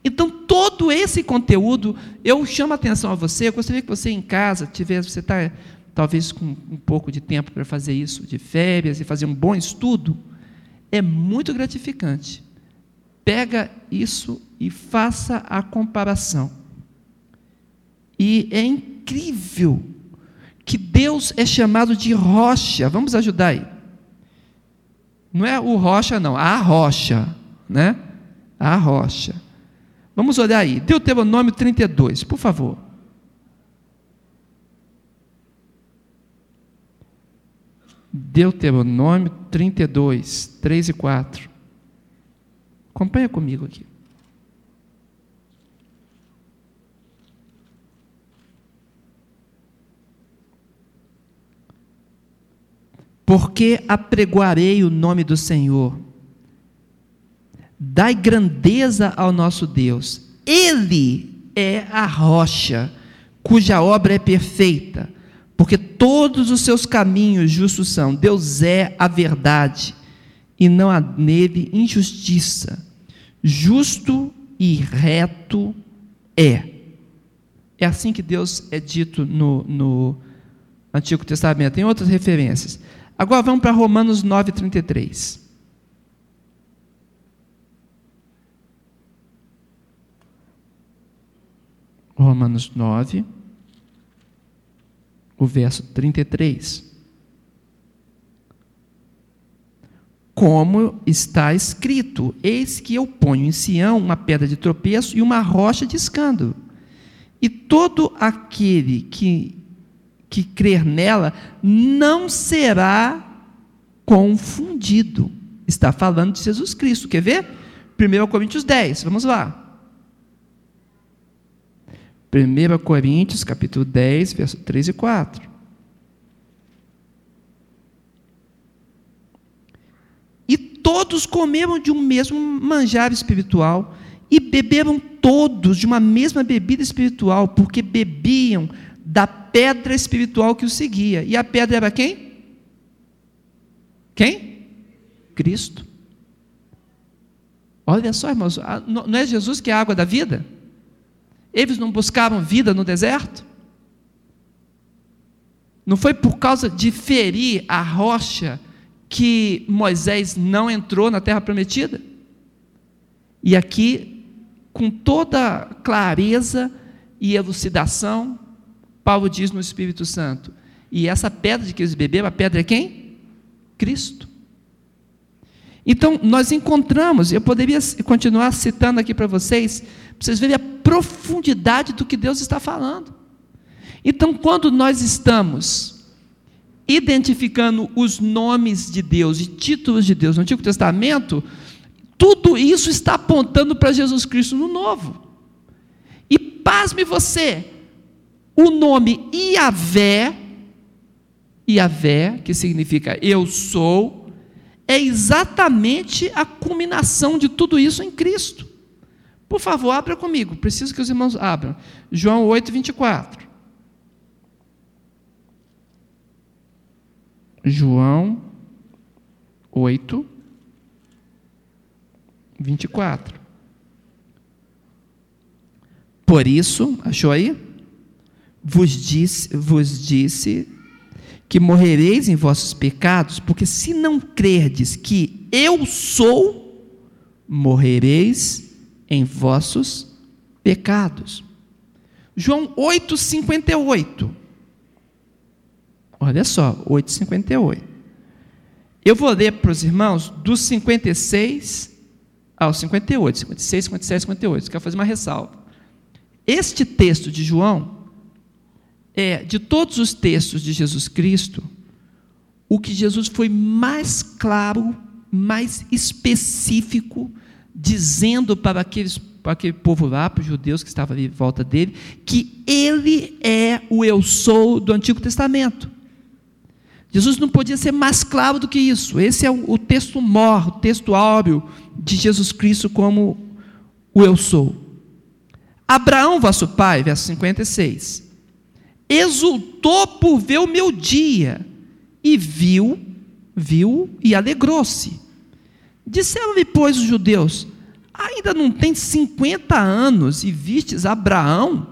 Então, todo esse conteúdo, eu chamo a atenção a você, eu gostaria que você em casa tivesse, você está talvez com um pouco de tempo para fazer isso, de férias e fazer um bom estudo, é muito gratificante. Pega isso e faça a comparação. E é incrível que Deus é chamado de rocha. Vamos ajudar aí. Não é o rocha, não, a rocha, né? A rocha. Vamos olhar aí. Deuteronômio 32, por favor. Deuteronômio 32, 3 e 4. Acompanha comigo aqui. Porque apregoarei o nome do Senhor. Dai grandeza ao nosso Deus. Ele é a rocha, cuja obra é perfeita, porque todos os seus caminhos justos são. Deus é a verdade, e não há nele injustiça. Justo e reto é. É assim que Deus é dito no, no Antigo Testamento. Tem outras referências. Agora vamos para Romanos 9,33. Romanos 9, o verso 33. Como está escrito: Eis que eu ponho em Sião uma pedra de tropeço e uma rocha de escândalo. E todo aquele que, que crer nela não será confundido. Está falando de Jesus Cristo. Quer ver? 1 Coríntios 10, vamos lá. 1 Coríntios, capítulo 10, verso 3 e 4. E todos comeram de um mesmo manjar espiritual, e beberam todos de uma mesma bebida espiritual, porque bebiam da pedra espiritual que os seguia. E a pedra era quem? Quem? Cristo. Olha só, irmãos, não é Jesus que é a água da vida? Eles não buscaram vida no deserto? Não foi por causa de ferir a rocha que Moisés não entrou na terra prometida? E aqui com toda clareza e elucidação, Paulo diz no Espírito Santo. E essa pedra de que eles beberam, a pedra é quem? Cristo. Então, nós encontramos, eu poderia continuar citando aqui para vocês, para vocês verem a profundidade do que Deus está falando. Então, quando nós estamos identificando os nomes de Deus e títulos de Deus no Antigo Testamento, tudo isso está apontando para Jesus Cristo no Novo. E pasme você, o nome Iavé, Iavé, que significa eu sou, é exatamente a culminação de tudo isso em Cristo. Por favor, abra comigo, preciso que os irmãos abram. João 8, 24. João 8, 24. Por isso, achou aí? Vos disse, vos disse que morrereis em vossos pecados, porque se não crerdes que eu sou, morrereis em vossos pecados. João 8,58. Olha só, 8,58. Eu vou ler para os irmãos dos 56 ao 58, 56, 57, 58. Quero fazer uma ressalva. Este texto de João é, de todos os textos de Jesus Cristo, o que Jesus foi mais claro, mais específico, dizendo para, aqueles, para aquele povo lá, para os judeus que estavam ali em volta dele, que ele é o eu sou do Antigo Testamento. Jesus não podia ser mais claro do que isso. Esse é o, texto mor, o texto áureo de Jesus Cristo como o eu sou. Abraão, vosso pai, verso 56, exultou por ver o meu dia e viu, viu e alegrou-se. Disseram-lhe, pois, os judeus: ainda não tem 50 anos e vistes Abraão?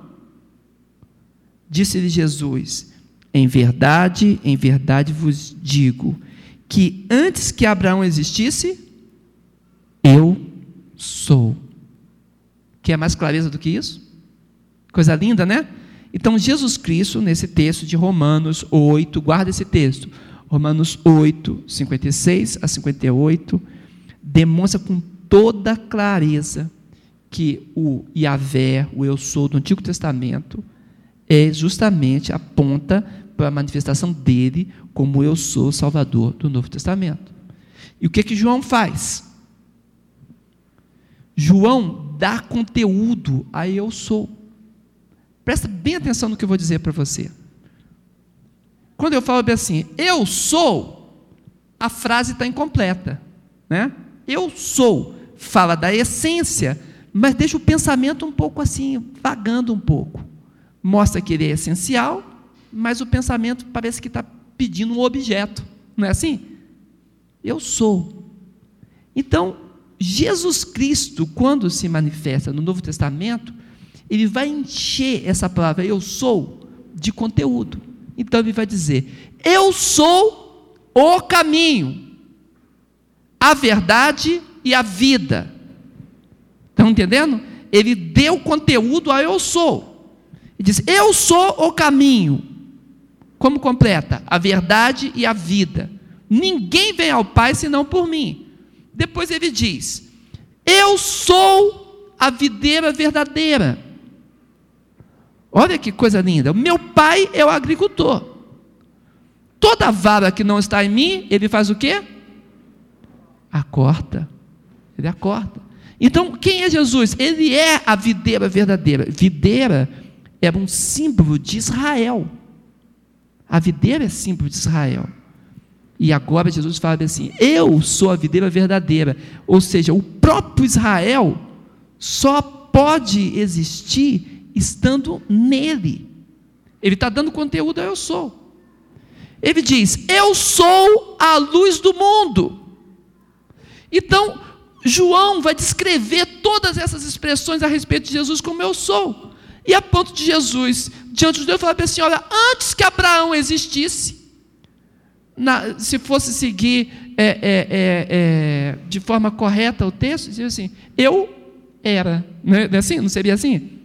Disse-lhe Jesus: Em verdade, em verdade vos digo que antes que Abraão existisse, eu sou. Quer mais clareza do que isso? Coisa linda, né? Então, Jesus Cristo, nesse texto de Romanos 8, guarda esse texto, Romanos 8, 56 a 58, demonstra com toda clareza que o Yahvé, o Eu Sou do Antigo Testamento, é justamente aponta para a manifestação dele como Eu Sou Salvador do Novo Testamento. E o que que João faz? João dá conteúdo a eu sou. Presta bem atenção no que eu vou dizer para você. Quando eu falo assim, eu sou, a frase está incompleta. Né? Eu sou, fala da essência, mas deixa o pensamento um pouco assim, vagando um pouco. Mostra que ele é essencial, mas o pensamento parece que está pedindo um objeto. Não é assim? Eu sou. Então, Jesus Cristo, quando se manifesta no Novo Testamento, ele vai encher essa palavra eu sou de conteúdo. Então ele vai dizer: Eu sou o caminho, a verdade e a vida. Estão entendendo? Ele deu conteúdo a eu sou. Ele diz: Eu sou o caminho. Como completa? A verdade e a vida. Ninguém vem ao Pai senão por mim. Depois ele diz: Eu sou a videira verdadeira. Olha que coisa linda. Meu pai é o agricultor. Toda vara que não está em mim, ele faz o quê? Acorta. Ele acorta. Então, quem é Jesus? Ele é a videira verdadeira. Videira era um símbolo de Israel. A videira é símbolo de Israel. E agora Jesus fala assim: Eu sou a videira verdadeira. Ou seja, o próprio Israel só pode existir estando nele. Ele está dando conteúdo a eu sou. Ele diz: Eu sou a luz do mundo. Então, João vai descrever todas essas expressões a respeito de Jesus como eu sou. E a ponto de Jesus, diante de Deus, falar assim: olha, antes que Abraão existisse, na, se fosse seguir é, é, é, é, de forma correta o texto, dizia assim: eu era. Não é assim? Não seria assim?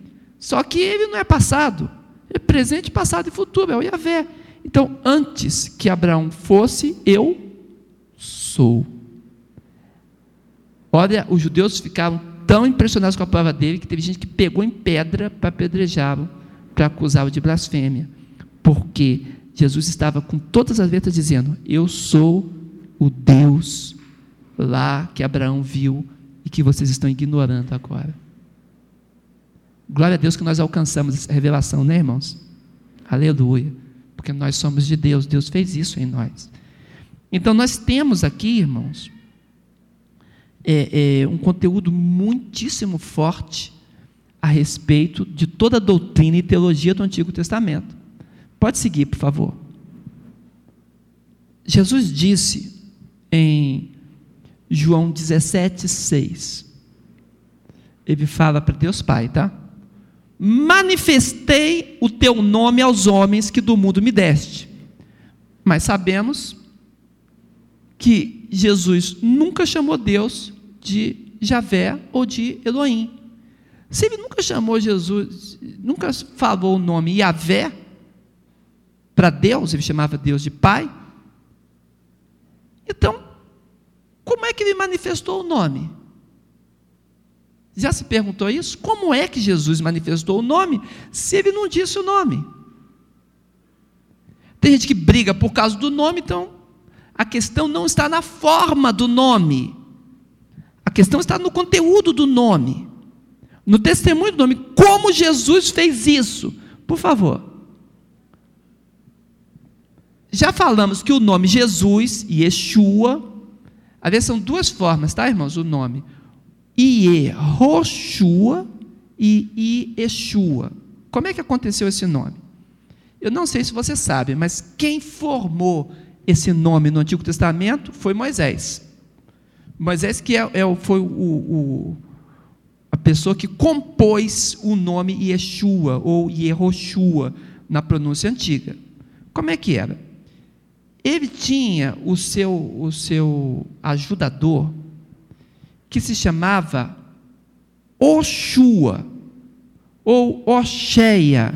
Só que ele não é passado, é presente, passado e futuro, é o Yahvé. Então, antes que Abraão fosse, eu sou. Olha, os judeus ficaram tão impressionados com a palavra dele que teve gente que pegou em pedra para apedrejá-lo, para acusá-lo de blasfêmia. Porque Jesus estava com todas as letras dizendo: Eu sou o Deus lá que Abraão viu e que vocês estão ignorando agora. Glória a Deus que nós alcançamos essa revelação, né, irmãos? Aleluia. Porque nós somos de Deus, Deus fez isso em nós. Então nós temos aqui, irmãos, é, é, um conteúdo muitíssimo forte a respeito de toda a doutrina e teologia do Antigo Testamento. Pode seguir, por favor. Jesus disse em João 17, 6. Ele fala para Deus Pai, tá? Manifestei o teu nome aos homens que do mundo me deste. Mas sabemos que Jesus nunca chamou Deus de Javé ou de Elohim. Se ele nunca chamou Jesus, nunca falou o nome Yahvé para Deus, ele chamava Deus de Pai. Então, como é que ele manifestou o nome? Já se perguntou isso? Como é que Jesus manifestou o nome se ele não disse o nome? Tem gente que briga por causa do nome, então a questão não está na forma do nome, a questão está no conteúdo do nome, no testemunho do nome. Como Jesus fez isso? Por favor. Já falamos que o nome Jesus e Yeshua, aliás, são duas formas, tá, irmãos? O nome Iehoshua e Yeshua. Como é que aconteceu esse nome? Eu não sei se você sabe, mas quem formou esse nome no Antigo Testamento foi Moisés. Moisés que é, é, foi o, o, a pessoa que compôs o nome Yeshua ou Yehoshua na pronúncia antiga. Como é que era? Ele tinha o seu, o seu ajudador, que se chamava Oshua, ou Oxéia,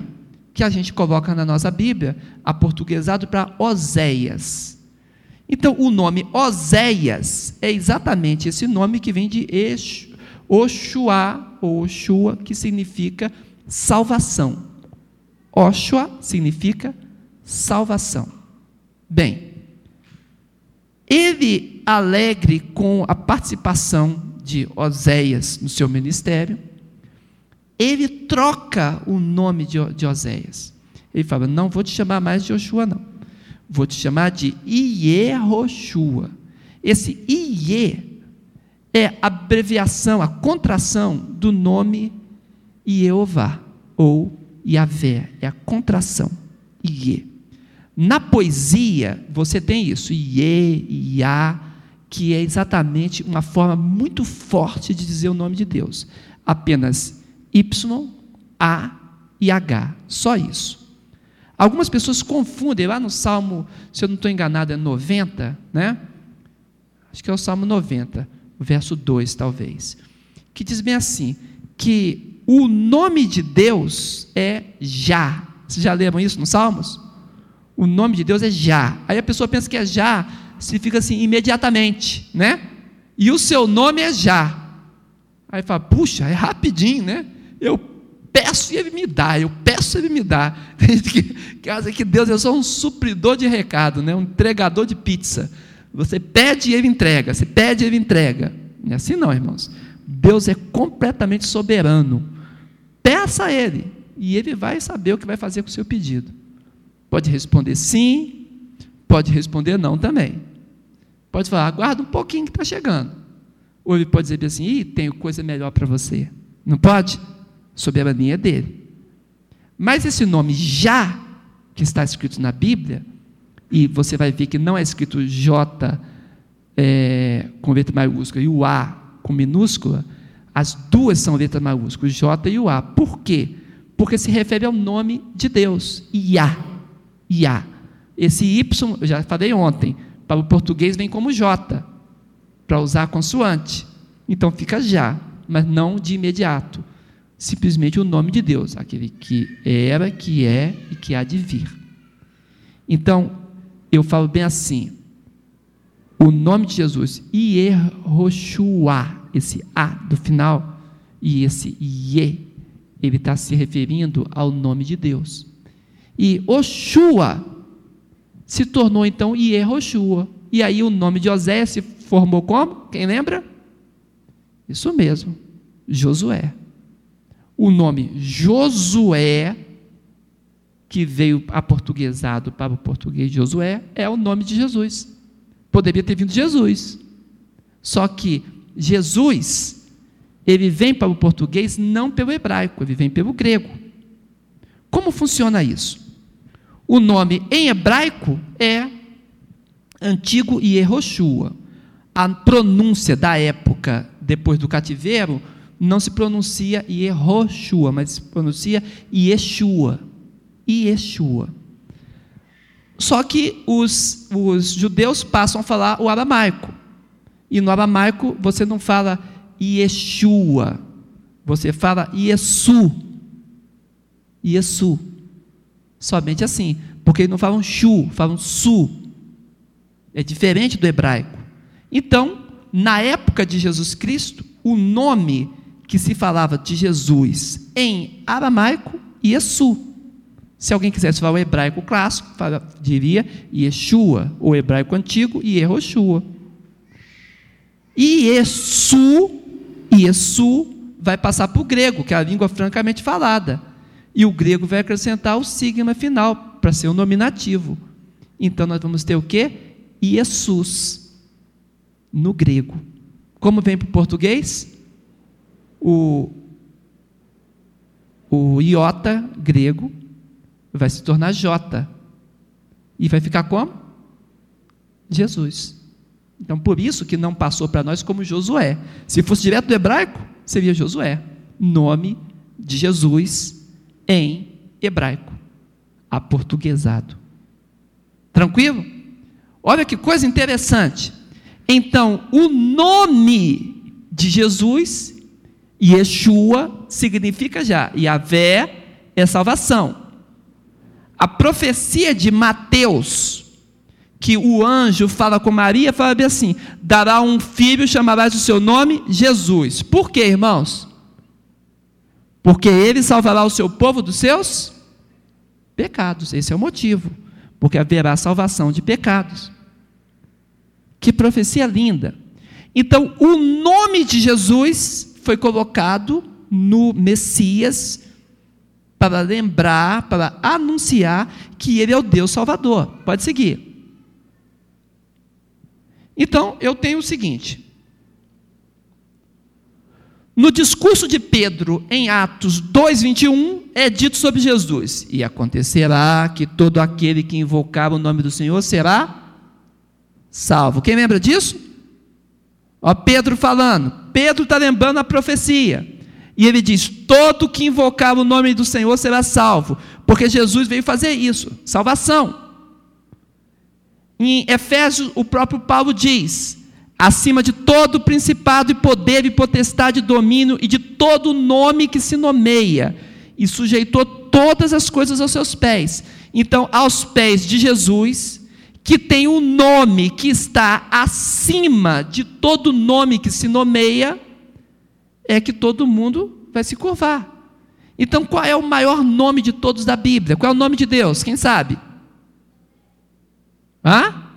que a gente coloca na nossa Bíblia, aportuguesado para Oséias. Então, o nome Oséias é exatamente esse nome que vem de Oshua, Oshua, que significa salvação. Oshua significa salvação. Bem, ele alegre com a participação de Oséias no seu ministério, ele troca o nome de, Oséias. Ele fala: Não vou te chamar mais de Joshua, não. Vou te chamar de Ieroshua. Esse Ie é a abreviação, a contração do nome Jeová ou Yahvé, é a contração Ie. Na poesia, você tem isso, Ie, Iá, que é exatamente uma forma muito forte de dizer o nome de Deus. Apenas Y, A e H, só isso. Algumas pessoas confundem, lá no Salmo, se eu não estou enganado, é 90, né? Acho que é o Salmo 90, verso 2, talvez. Que diz bem assim: que o nome de Deus é Já. Vocês já leram isso nos Salmos? O nome de Deus é Já. Aí a pessoa pensa que é Já, significa assim, imediatamente, né? E o seu nome é Já. Aí fala, puxa, é rapidinho, né? Eu peço e ele me dá, eu peço e ele me dá. que, que, que Deus é só um supridor de recado, né? um entregador de pizza. Você pede e ele entrega, você pede e ele entrega. Não é assim não, irmãos. Deus é completamente soberano. Peça a Ele e Ele vai saber o que vai fazer com o seu pedido. Pode responder sim, pode responder não também. Pode falar, aguarda um pouquinho que está chegando. Ou ele pode dizer assim, Ih, tenho coisa melhor para você. Não pode? Soberania dele. Mas esse nome já, que está escrito na Bíblia, e você vai ver que não é escrito J é, com letra maiúscula e o A com minúscula, as duas são letras maiúsculas, J e o A. Por quê? Porque se refere ao nome de Deus, Iá. Iá. Esse Y, eu já falei ontem, para o português vem como J, para usar a consoante. Então fica já, mas não de imediato. Simplesmente o nome de Deus, aquele que era, que é e que há de vir. Então, eu falo bem assim, o nome de Jesus, Ieroshua, esse A do final, e esse Ie, ele está se referindo ao nome de Deus. E Oshua se tornou então Ieroshua. E aí o nome de José se formou como? Quem lembra? Isso mesmo, Josué. O nome Josué que veio aportuguesado para o português Josué é o nome de Jesus. Poderia ter vindo Jesus. Só que Jesus, ele vem para o português não pelo hebraico, ele vem pelo grego. Como funciona isso? O nome em hebraico é antigo Yehoshua. A pronúncia da época depois do cativeiro não se pronuncia Yehoshua, mas se pronuncia Yeshua Yeshua. Só que os, os judeus passam a falar o aramaico. E no aramaico você não fala Yeshua, você fala Yesu. Yesu. Somente assim, porque eles não falam Shu, falam Su. É diferente do hebraico. Então, na época de Jesus Cristo, o nome que se falava de Jesus em aramaico, Yesu. Se alguém quisesse falar o hebraico clássico, fala, diria Yeshua, o hebraico antigo, Yehoshua. E Yesu, Yesu vai passar para o grego, que é a língua francamente falada. E o grego vai acrescentar o sigma final, para ser o nominativo. Então nós vamos ter o quê? Jesus, no grego. Como vem para o português? O, o iota grego vai se tornar J. E vai ficar como? Jesus. Então, por isso que não passou para nós como Josué. Se fosse direto do hebraico, seria Josué. Nome de Jesus em hebraico. Aportuguesado. Tranquilo? Olha que coisa interessante. Então, o nome de Jesus, Yeshua, significa já, Yahvé é salvação a profecia de Mateus, que o anjo fala com Maria, fala bem assim: dará um filho, chamarás o seu nome Jesus. Por quê, irmãos? Porque ele salvará o seu povo dos seus pecados. Esse é o motivo. Porque haverá salvação de pecados. Que profecia linda. Então, o nome de Jesus foi colocado no Messias para lembrar, para anunciar que Ele é o Deus Salvador. Pode seguir. Então, eu tenho o seguinte. No discurso de Pedro, em Atos 2,21, é dito sobre Jesus: E acontecerá que todo aquele que invocar o nome do Senhor será salvo. Quem lembra disso? Ó, Pedro falando. Pedro está lembrando a profecia. E ele diz: Todo que invocar o nome do Senhor será salvo, porque Jesus veio fazer isso salvação. Em Efésios, o próprio Paulo diz: acima de todo principado e poder e potestade, domínio e de todo nome que se nomeia, e sujeitou todas as coisas aos seus pés. Então, aos pés de Jesus, que tem um nome que está acima de todo nome que se nomeia, é que todo mundo vai se curvar. Então, qual é o maior nome de todos da Bíblia? Qual é o nome de Deus? Quem sabe? Hã?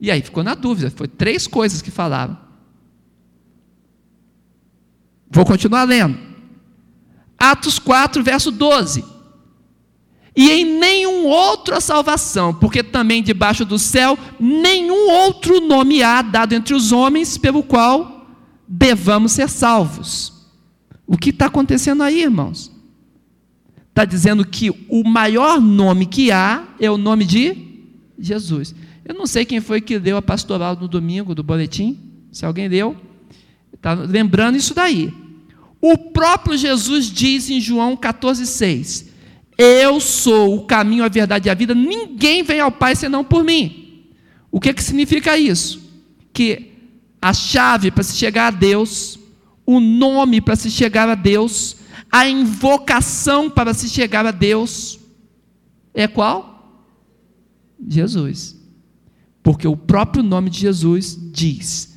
E aí ficou na dúvida. Foi três coisas que falaram. Vou continuar lendo. Atos 4, verso 12. E em nenhum outro a salvação, porque também debaixo do céu nenhum outro nome há dado entre os homens pelo qual devamos ser salvos. O que está acontecendo aí, irmãos? Está dizendo que o maior nome que há é o nome de Jesus. Eu não sei quem foi que leu a pastoral no domingo do boletim, se alguém leu, está lembrando isso daí. O próprio Jesus diz em João 14,6: Eu sou o caminho, a verdade e a vida, ninguém vem ao Pai senão por mim. O que, que significa isso? Que a chave para se chegar a Deus, o nome para se chegar a Deus, a invocação para se chegar a Deus é qual? Jesus. Porque o próprio nome de Jesus diz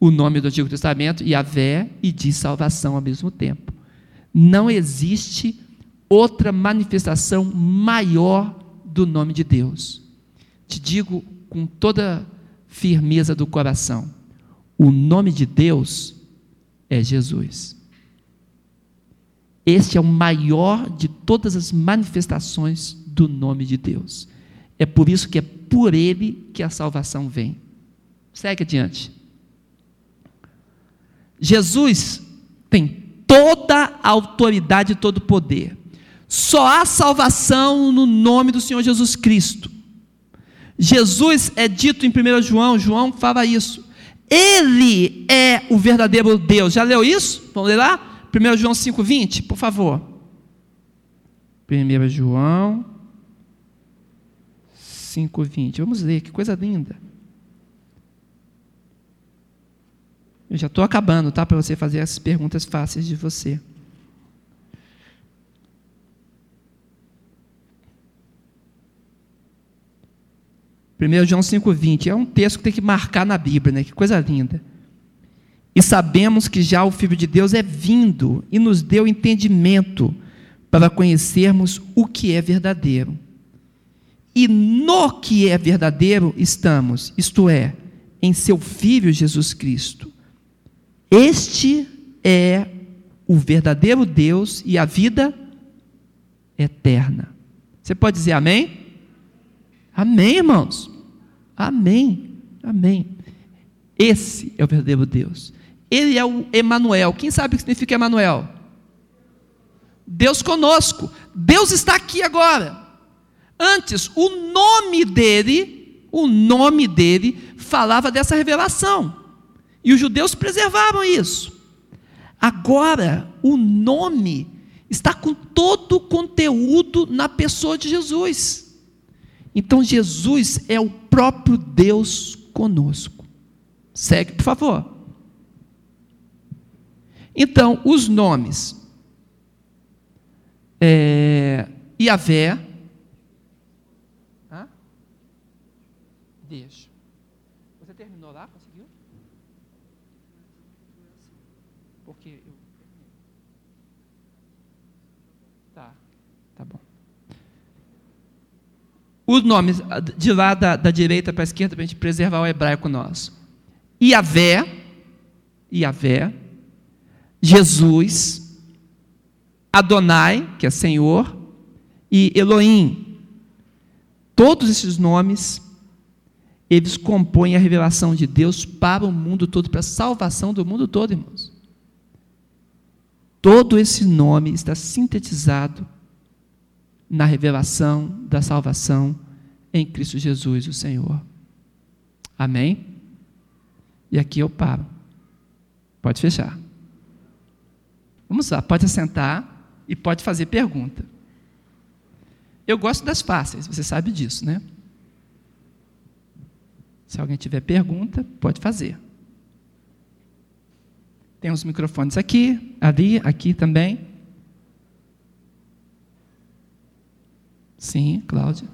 o nome do Antigo Testamento, Yahvé, e diz salvação ao mesmo tempo. Não existe outra manifestação maior do nome de Deus. Te digo com toda firmeza do coração o nome de Deus é Jesus. Este é o maior de todas as manifestações do nome de Deus. É por isso que é por ele que a salvação vem. Segue adiante. Jesus tem toda a autoridade e todo o poder. Só há salvação no nome do Senhor Jesus Cristo. Jesus é dito em 1 João, João fala isso. Ele é o verdadeiro Deus. Já leu isso? Vamos ler lá? 1 João 5,20, por favor. 1 João 5,20. Vamos ler, que coisa linda. Eu já estou acabando, tá? Para você fazer as perguntas fáceis de você. 1 João 5,20 é um texto que tem que marcar na Bíblia, né? Que coisa linda. E sabemos que já o Filho de Deus é vindo e nos deu entendimento para conhecermos o que é verdadeiro. E no que é verdadeiro estamos, isto é, em seu Filho Jesus Cristo. Este é o verdadeiro Deus e a vida eterna. Você pode dizer amém? Amém, irmãos? Amém. Amém. Esse é o verdadeiro Deus. Ele é o Emanuel. Quem sabe o que significa Emanuel? Deus conosco. Deus está aqui agora. Antes, o nome dele, o nome dele falava dessa revelação. E os judeus preservavam isso. Agora, o nome está com todo o conteúdo na pessoa de Jesus. Então Jesus é o próprio Deus conosco. Segue, por favor. Então, os nomes. É, Iavé. Hã? Deixa. Você terminou lá? Conseguiu? Porque eu. Tá, tá bom os nomes de lá da, da direita para a esquerda para a gente preservar o hebraico nosso. Iavé, Iavé, Jesus, Adonai, que é Senhor, e Elohim. Todos esses nomes, eles compõem a revelação de Deus para o mundo todo, para a salvação do mundo todo, irmãos. Todo esse nome está sintetizado na revelação da salvação em Cristo Jesus, o Senhor. Amém? E aqui eu paro. Pode fechar. Vamos lá, pode assentar e pode fazer pergunta. Eu gosto das fáceis, você sabe disso, né? Se alguém tiver pergunta, pode fazer. Tem uns microfones aqui, ali, aqui também. Sim, Cláudia.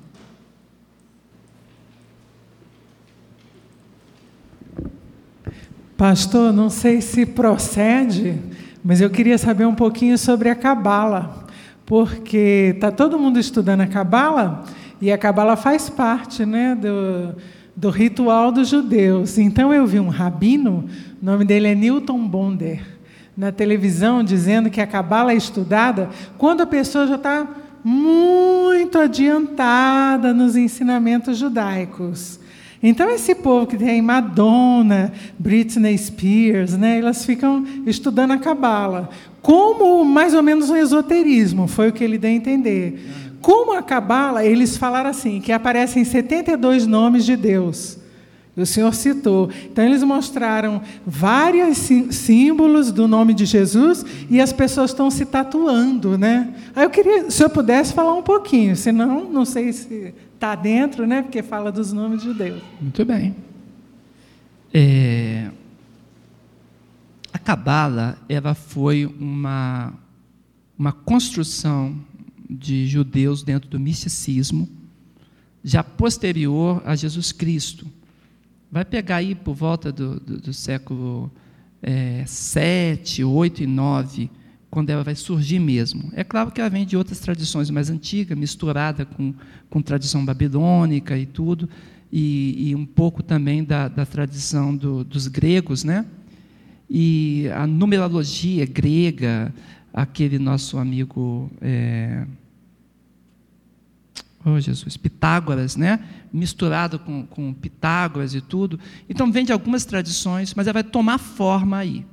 Pastor, não sei se procede, mas eu queria saber um pouquinho sobre a cabala, porque está todo mundo estudando a cabala e a cabala faz parte, né, do, do ritual dos judeus. Então eu vi um rabino, o nome dele é Newton Bonder, na televisão dizendo que a cabala é estudada quando a pessoa já está muito adiantada nos ensinamentos judaicos. Então, esse povo que tem Madonna, Britney Spears, né, elas ficam estudando a Cabala. Como mais ou menos um esoterismo, foi o que ele deu a entender. Como a Cabala, eles falaram assim, que aparecem 72 nomes de Deus. O Senhor citou. Então, eles mostraram vários símbolos do nome de Jesus e as pessoas estão se tatuando, né? Aí eu queria, se eu pudesse falar um pouquinho, senão, não sei se está dentro, né? Porque fala dos nomes de Deus. Muito bem. É, a Cabala, ela foi uma, uma construção de judeus dentro do misticismo, já posterior a Jesus Cristo. Vai pegar aí por volta do, do, do século é, 7, 8 e 9 quando ela vai surgir mesmo. É claro que ela vem de outras tradições mais antigas, misturada com, com tradição babilônica e tudo, e, e um pouco também da, da tradição do, dos gregos, né? E a numerologia grega, aquele nosso amigo. É, oh, Jesus, Pitágoras, né? misturado com, com Pitágoras e tudo. Então, vem de algumas tradições, mas ela vai tomar forma aí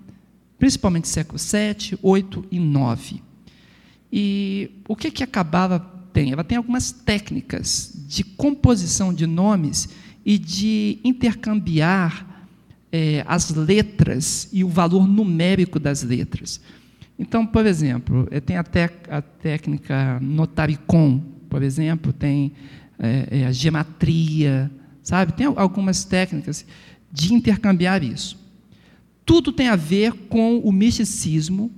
principalmente século 7, 8 e 9. E o que, que a Cabala tem? Ela tem algumas técnicas de composição de nomes e de intercambiar é, as letras e o valor numérico das letras. Então, por exemplo, eh, tem até a técnica notaricon, por exemplo, tem é, a gematria, sabe? Tem algumas técnicas de intercambiar isso tudo tem a ver com o misticismo,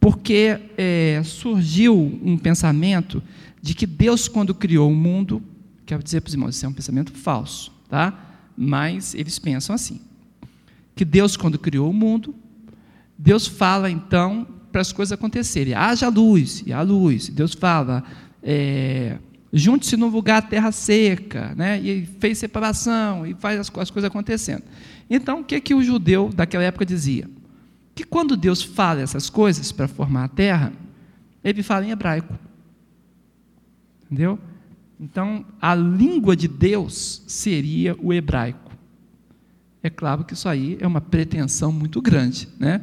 porque é, surgiu um pensamento de que Deus, quando criou o mundo, quero dizer para os irmãos, isso é um pensamento falso, tá? mas eles pensam assim: que Deus, quando criou o mundo, Deus fala então para as coisas acontecerem, haja luz, e há luz. Deus fala, é, junte-se num lugar terra seca, né? e fez separação, e faz as, as coisas acontecendo. Então, o que, que o judeu daquela época dizia? Que quando Deus fala essas coisas para formar a terra, ele fala em hebraico. Entendeu? Então, a língua de Deus seria o hebraico. É claro que isso aí é uma pretensão muito grande, né?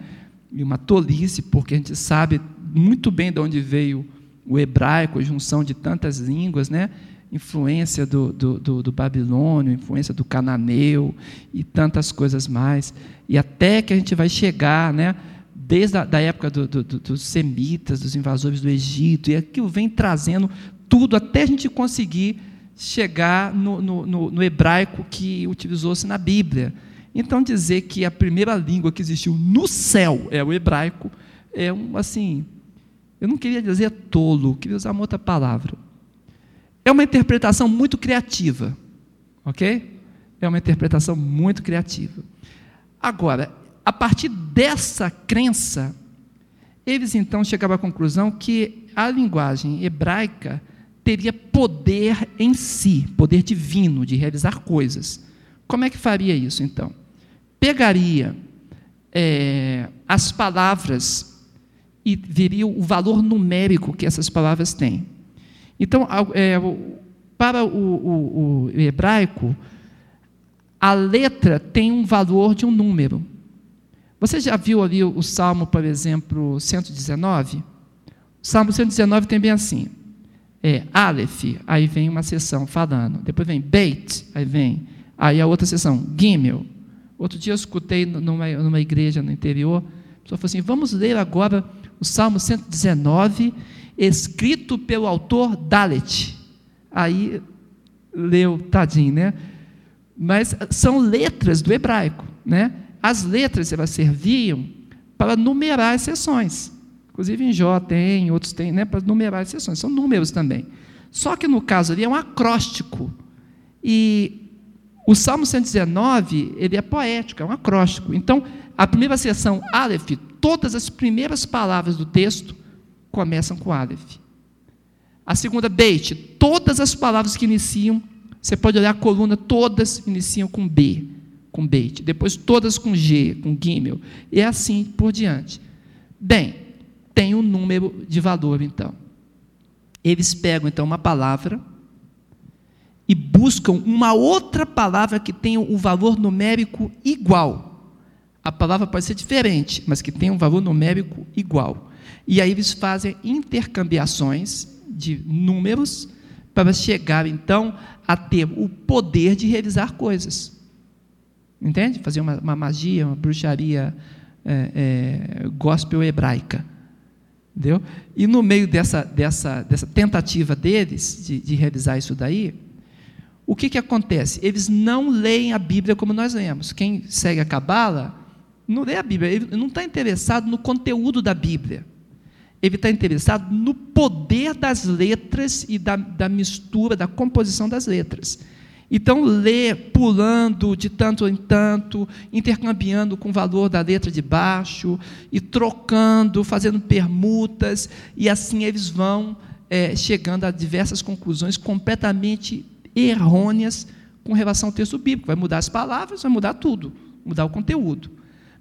E uma tolice, porque a gente sabe muito bem de onde veio o hebraico, a junção de tantas línguas, né? influência do, do, do, do, Babilônio, influência do cananeu e tantas coisas mais. E até que a gente vai chegar, né, desde a da época do, do, dos semitas, dos invasores do Egito, e aquilo vem trazendo tudo até a gente conseguir chegar no, no, no, no hebraico que utilizou-se na Bíblia. Então, dizer que a primeira língua que existiu no céu é o hebraico, é um, assim, eu não queria dizer tolo, queria usar uma outra palavra é uma interpretação muito criativa, ok? É uma interpretação muito criativa. Agora, a partir dessa crença, eles então chegavam à conclusão que a linguagem hebraica teria poder em si, poder divino de realizar coisas. Como é que faria isso então? Pegaria é, as palavras e veria o valor numérico que essas palavras têm. Então, é, para o, o, o hebraico, a letra tem um valor de um número. Você já viu ali o Salmo, por exemplo, 119? O Salmo 119 tem bem assim: é Aleph, aí vem uma sessão falando, depois vem Beit, aí vem, aí a outra sessão, Gimel. Outro dia eu escutei numa, numa igreja no interior, a pessoa falou assim: vamos ler agora o Salmo 119, escrito pelo autor Dalet. Aí leu, tadinho, né? Mas são letras do hebraico, né? As letras elas serviam para numerar as sessões. Inclusive em Jó tem, outros têm, né, para numerar as sessões. São números também. Só que no caso ali é um acróstico. E o Salmo 119, ele é poético, é um acróstico. Então, a primeira sessão, Aleph, todas as primeiras palavras do texto começam com Aleph. A segunda, Beit, todas as palavras que iniciam, você pode olhar a coluna, todas iniciam com B, com Beit. Depois todas com G, com Gimel. E assim por diante. Bem, tem um número de valor, então. Eles pegam, então, uma palavra e buscam uma outra palavra que tenha um valor numérico igual a palavra pode ser diferente, mas que tem um valor numérico igual. E aí eles fazem intercambiações de números para chegar, então, a ter o poder de realizar coisas. Entende? Fazer uma, uma magia, uma bruxaria é, é, gospel hebraica. Entendeu? E no meio dessa, dessa, dessa tentativa deles de, de realizar isso daí, o que, que acontece? Eles não leem a Bíblia como nós lemos. Quem segue a Cabala não lê a Bíblia, ele não está interessado no conteúdo da Bíblia. Ele está interessado no poder das letras e da, da mistura, da composição das letras. Então, lê pulando de tanto em tanto, intercambiando com o valor da letra de baixo, e trocando, fazendo permutas, e assim eles vão é, chegando a diversas conclusões completamente errôneas com relação ao texto bíblico. Vai mudar as palavras, vai mudar tudo, mudar o conteúdo.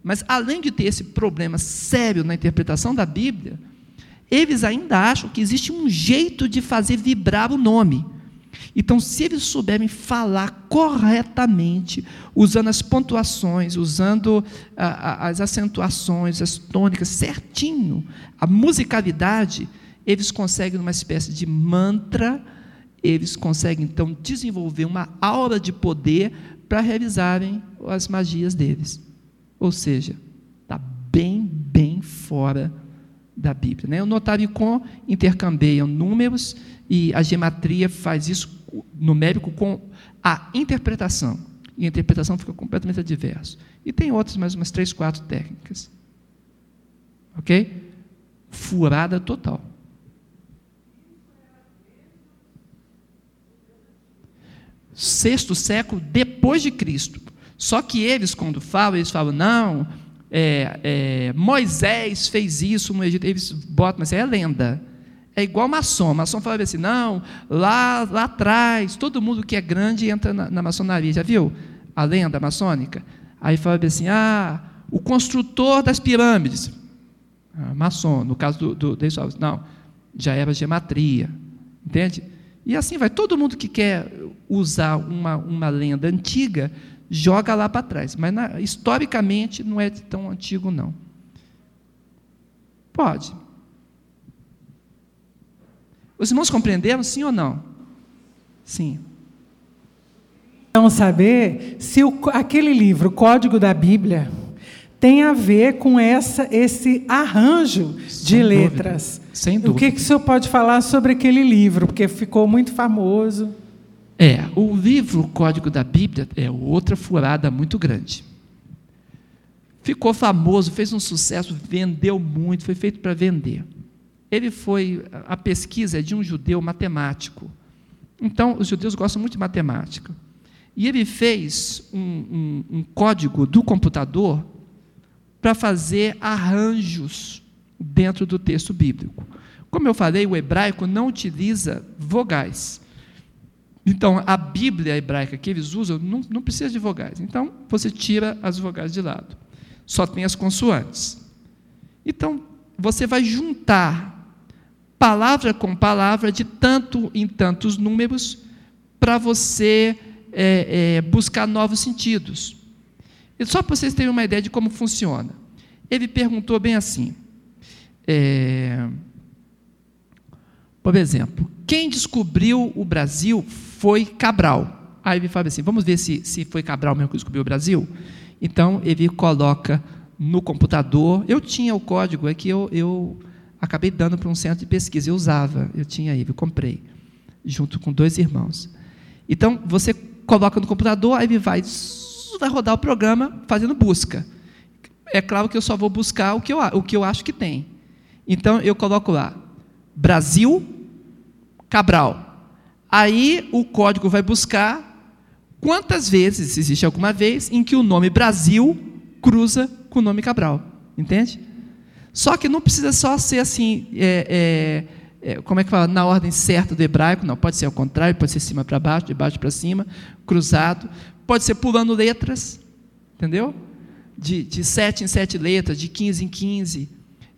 Mas, além de ter esse problema sério na interpretação da Bíblia, eles ainda acham que existe um jeito de fazer vibrar o nome. Então, se eles souberem falar corretamente, usando as pontuações, usando a, a, as acentuações, as tônicas, certinho, a musicalidade, eles conseguem, uma espécie de mantra, eles conseguem, então, desenvolver uma aura de poder para realizarem as magias deles. Ou seja, está bem, bem fora da Bíblia. Né? O com intercambiam números e a gematria faz isso numérico com a interpretação. E a interpretação fica completamente adversa. E tem outras, mais umas três, quatro técnicas. Ok? Furada total. Sexto século depois de Cristo. Só que eles, quando falam, eles falam, não, é, é, Moisés fez isso no Egito. Eles botam, mas é lenda. É igual maçom. Maçom falava assim, não, lá, lá atrás, todo mundo que é grande entra na, na maçonaria. Já viu a lenda maçônica? Aí falava assim, ah, o construtor das pirâmides. Ah, maçom, no caso do, do, do não, já era gematria. Entende? E assim vai. Todo mundo que quer usar uma, uma lenda antiga joga lá para trás. Mas na, historicamente não é tão antigo, não. Pode. Os irmãos compreenderam, sim ou não? Sim. Vamos saber se o, aquele livro, Código da Bíblia, tem a ver com essa, esse arranjo Sem de dúvida. letras. Sem dúvida. O que, que o senhor pode falar sobre aquele livro? Porque ficou muito famoso. É, o livro Código da Bíblia é outra furada muito grande. Ficou famoso, fez um sucesso, vendeu muito, foi feito para vender. Ele foi, a pesquisa é de um judeu matemático. Então, os judeus gostam muito de matemática. E ele fez um, um, um código do computador para fazer arranjos dentro do texto bíblico. Como eu falei, o hebraico não utiliza vogais. Então, a Bíblia hebraica que eles usam não, não precisa de vogais. Então, você tira as vogais de lado. Só tem as consoantes. Então, você vai juntar palavra com palavra, de tanto em tantos números, para você é, é, buscar novos sentidos. E só para vocês terem uma ideia de como funciona. Ele perguntou bem assim: é, por exemplo, quem descobriu o Brasil foi Cabral. Aí ele fala assim: vamos ver se, se foi Cabral mesmo que descobriu o Brasil? Então ele coloca no computador. Eu tinha o código, é que eu, eu acabei dando para um centro de pesquisa. Eu usava, eu tinha ele, eu comprei, junto com dois irmãos. Então você coloca no computador, aí ele vai, vai rodar o programa fazendo busca. É claro que eu só vou buscar o que eu, o que eu acho que tem. Então eu coloco lá, Brasil Cabral. Aí o código vai buscar quantas vezes, se existe alguma vez, em que o nome Brasil cruza com o nome Cabral. Entende? Só que não precisa só ser assim, é, é, é, como é que fala, na ordem certa do hebraico, não, pode ser ao contrário, pode ser cima para baixo, de baixo para cima, cruzado, pode ser pulando letras, entendeu? De, de em sete letras, de 15 em 15.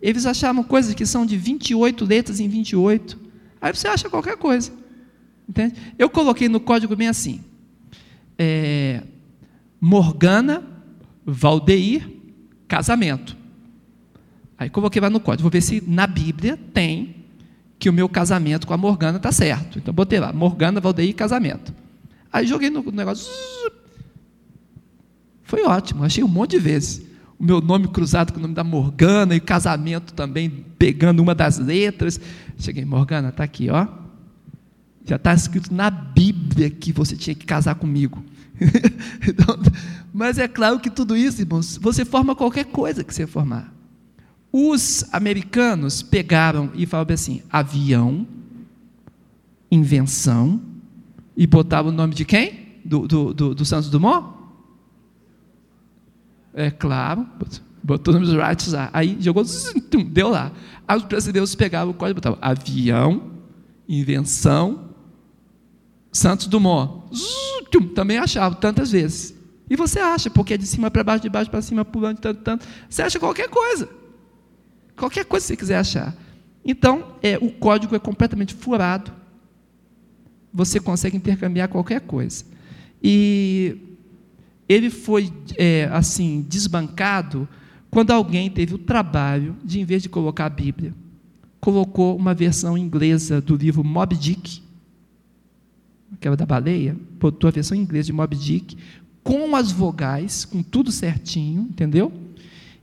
Eles achavam coisas que são de 28 letras em 28. Aí você acha qualquer coisa. Entende? Eu coloquei no código bem assim: é, Morgana, Valdeir, casamento. Aí coloquei lá no código, vou ver se na Bíblia tem que o meu casamento com a Morgana está certo. Então botei lá, Morgana, Valdeir, casamento. Aí joguei no negócio. Foi ótimo, achei um monte de vezes. O meu nome cruzado com o nome da Morgana e casamento também pegando uma das letras. Cheguei, Morgana, está aqui, ó. Já está escrito na Bíblia que você tinha que casar comigo. então, mas é claro que tudo isso, irmãos, você forma qualquer coisa que você formar. Os americanos pegaram e falaram assim: avião, invenção, e botavam o nome de quem? Do, do, do, do Santos Dumont? É claro, botou dos Wrights lá. Aí jogou, deu lá. Aí os brasileiros pegavam o código e botavam avião, invenção, Santos Dumont. Também achavam tantas vezes. E você acha, porque é de cima para baixo, de baixo para cima, pulando tanto, tanto. Você acha qualquer coisa. Qualquer coisa que você quiser achar. Então, é, o código é completamente furado. Você consegue intercambiar qualquer coisa. E ele foi, é, assim, desbancado quando alguém teve o trabalho de, em vez de colocar a Bíblia, colocou uma versão inglesa do livro Moby Dick, aquela da baleia, botou a versão inglesa de Moby Dick, com as vogais, com tudo certinho, entendeu?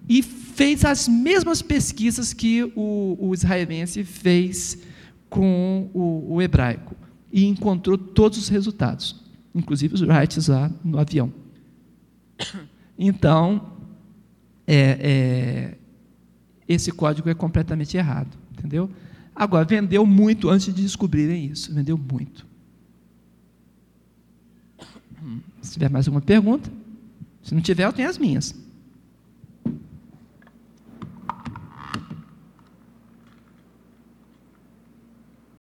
E fez as mesmas pesquisas que o, o israelense fez com o, o, hebraico. E encontrou todos os resultados, inclusive os rights lá no avião. Então, é, é, esse código é completamente errado, entendeu? Agora, vendeu muito antes de descobrirem isso, vendeu muito. Se tiver mais alguma pergunta, se não tiver, eu tenho as minhas.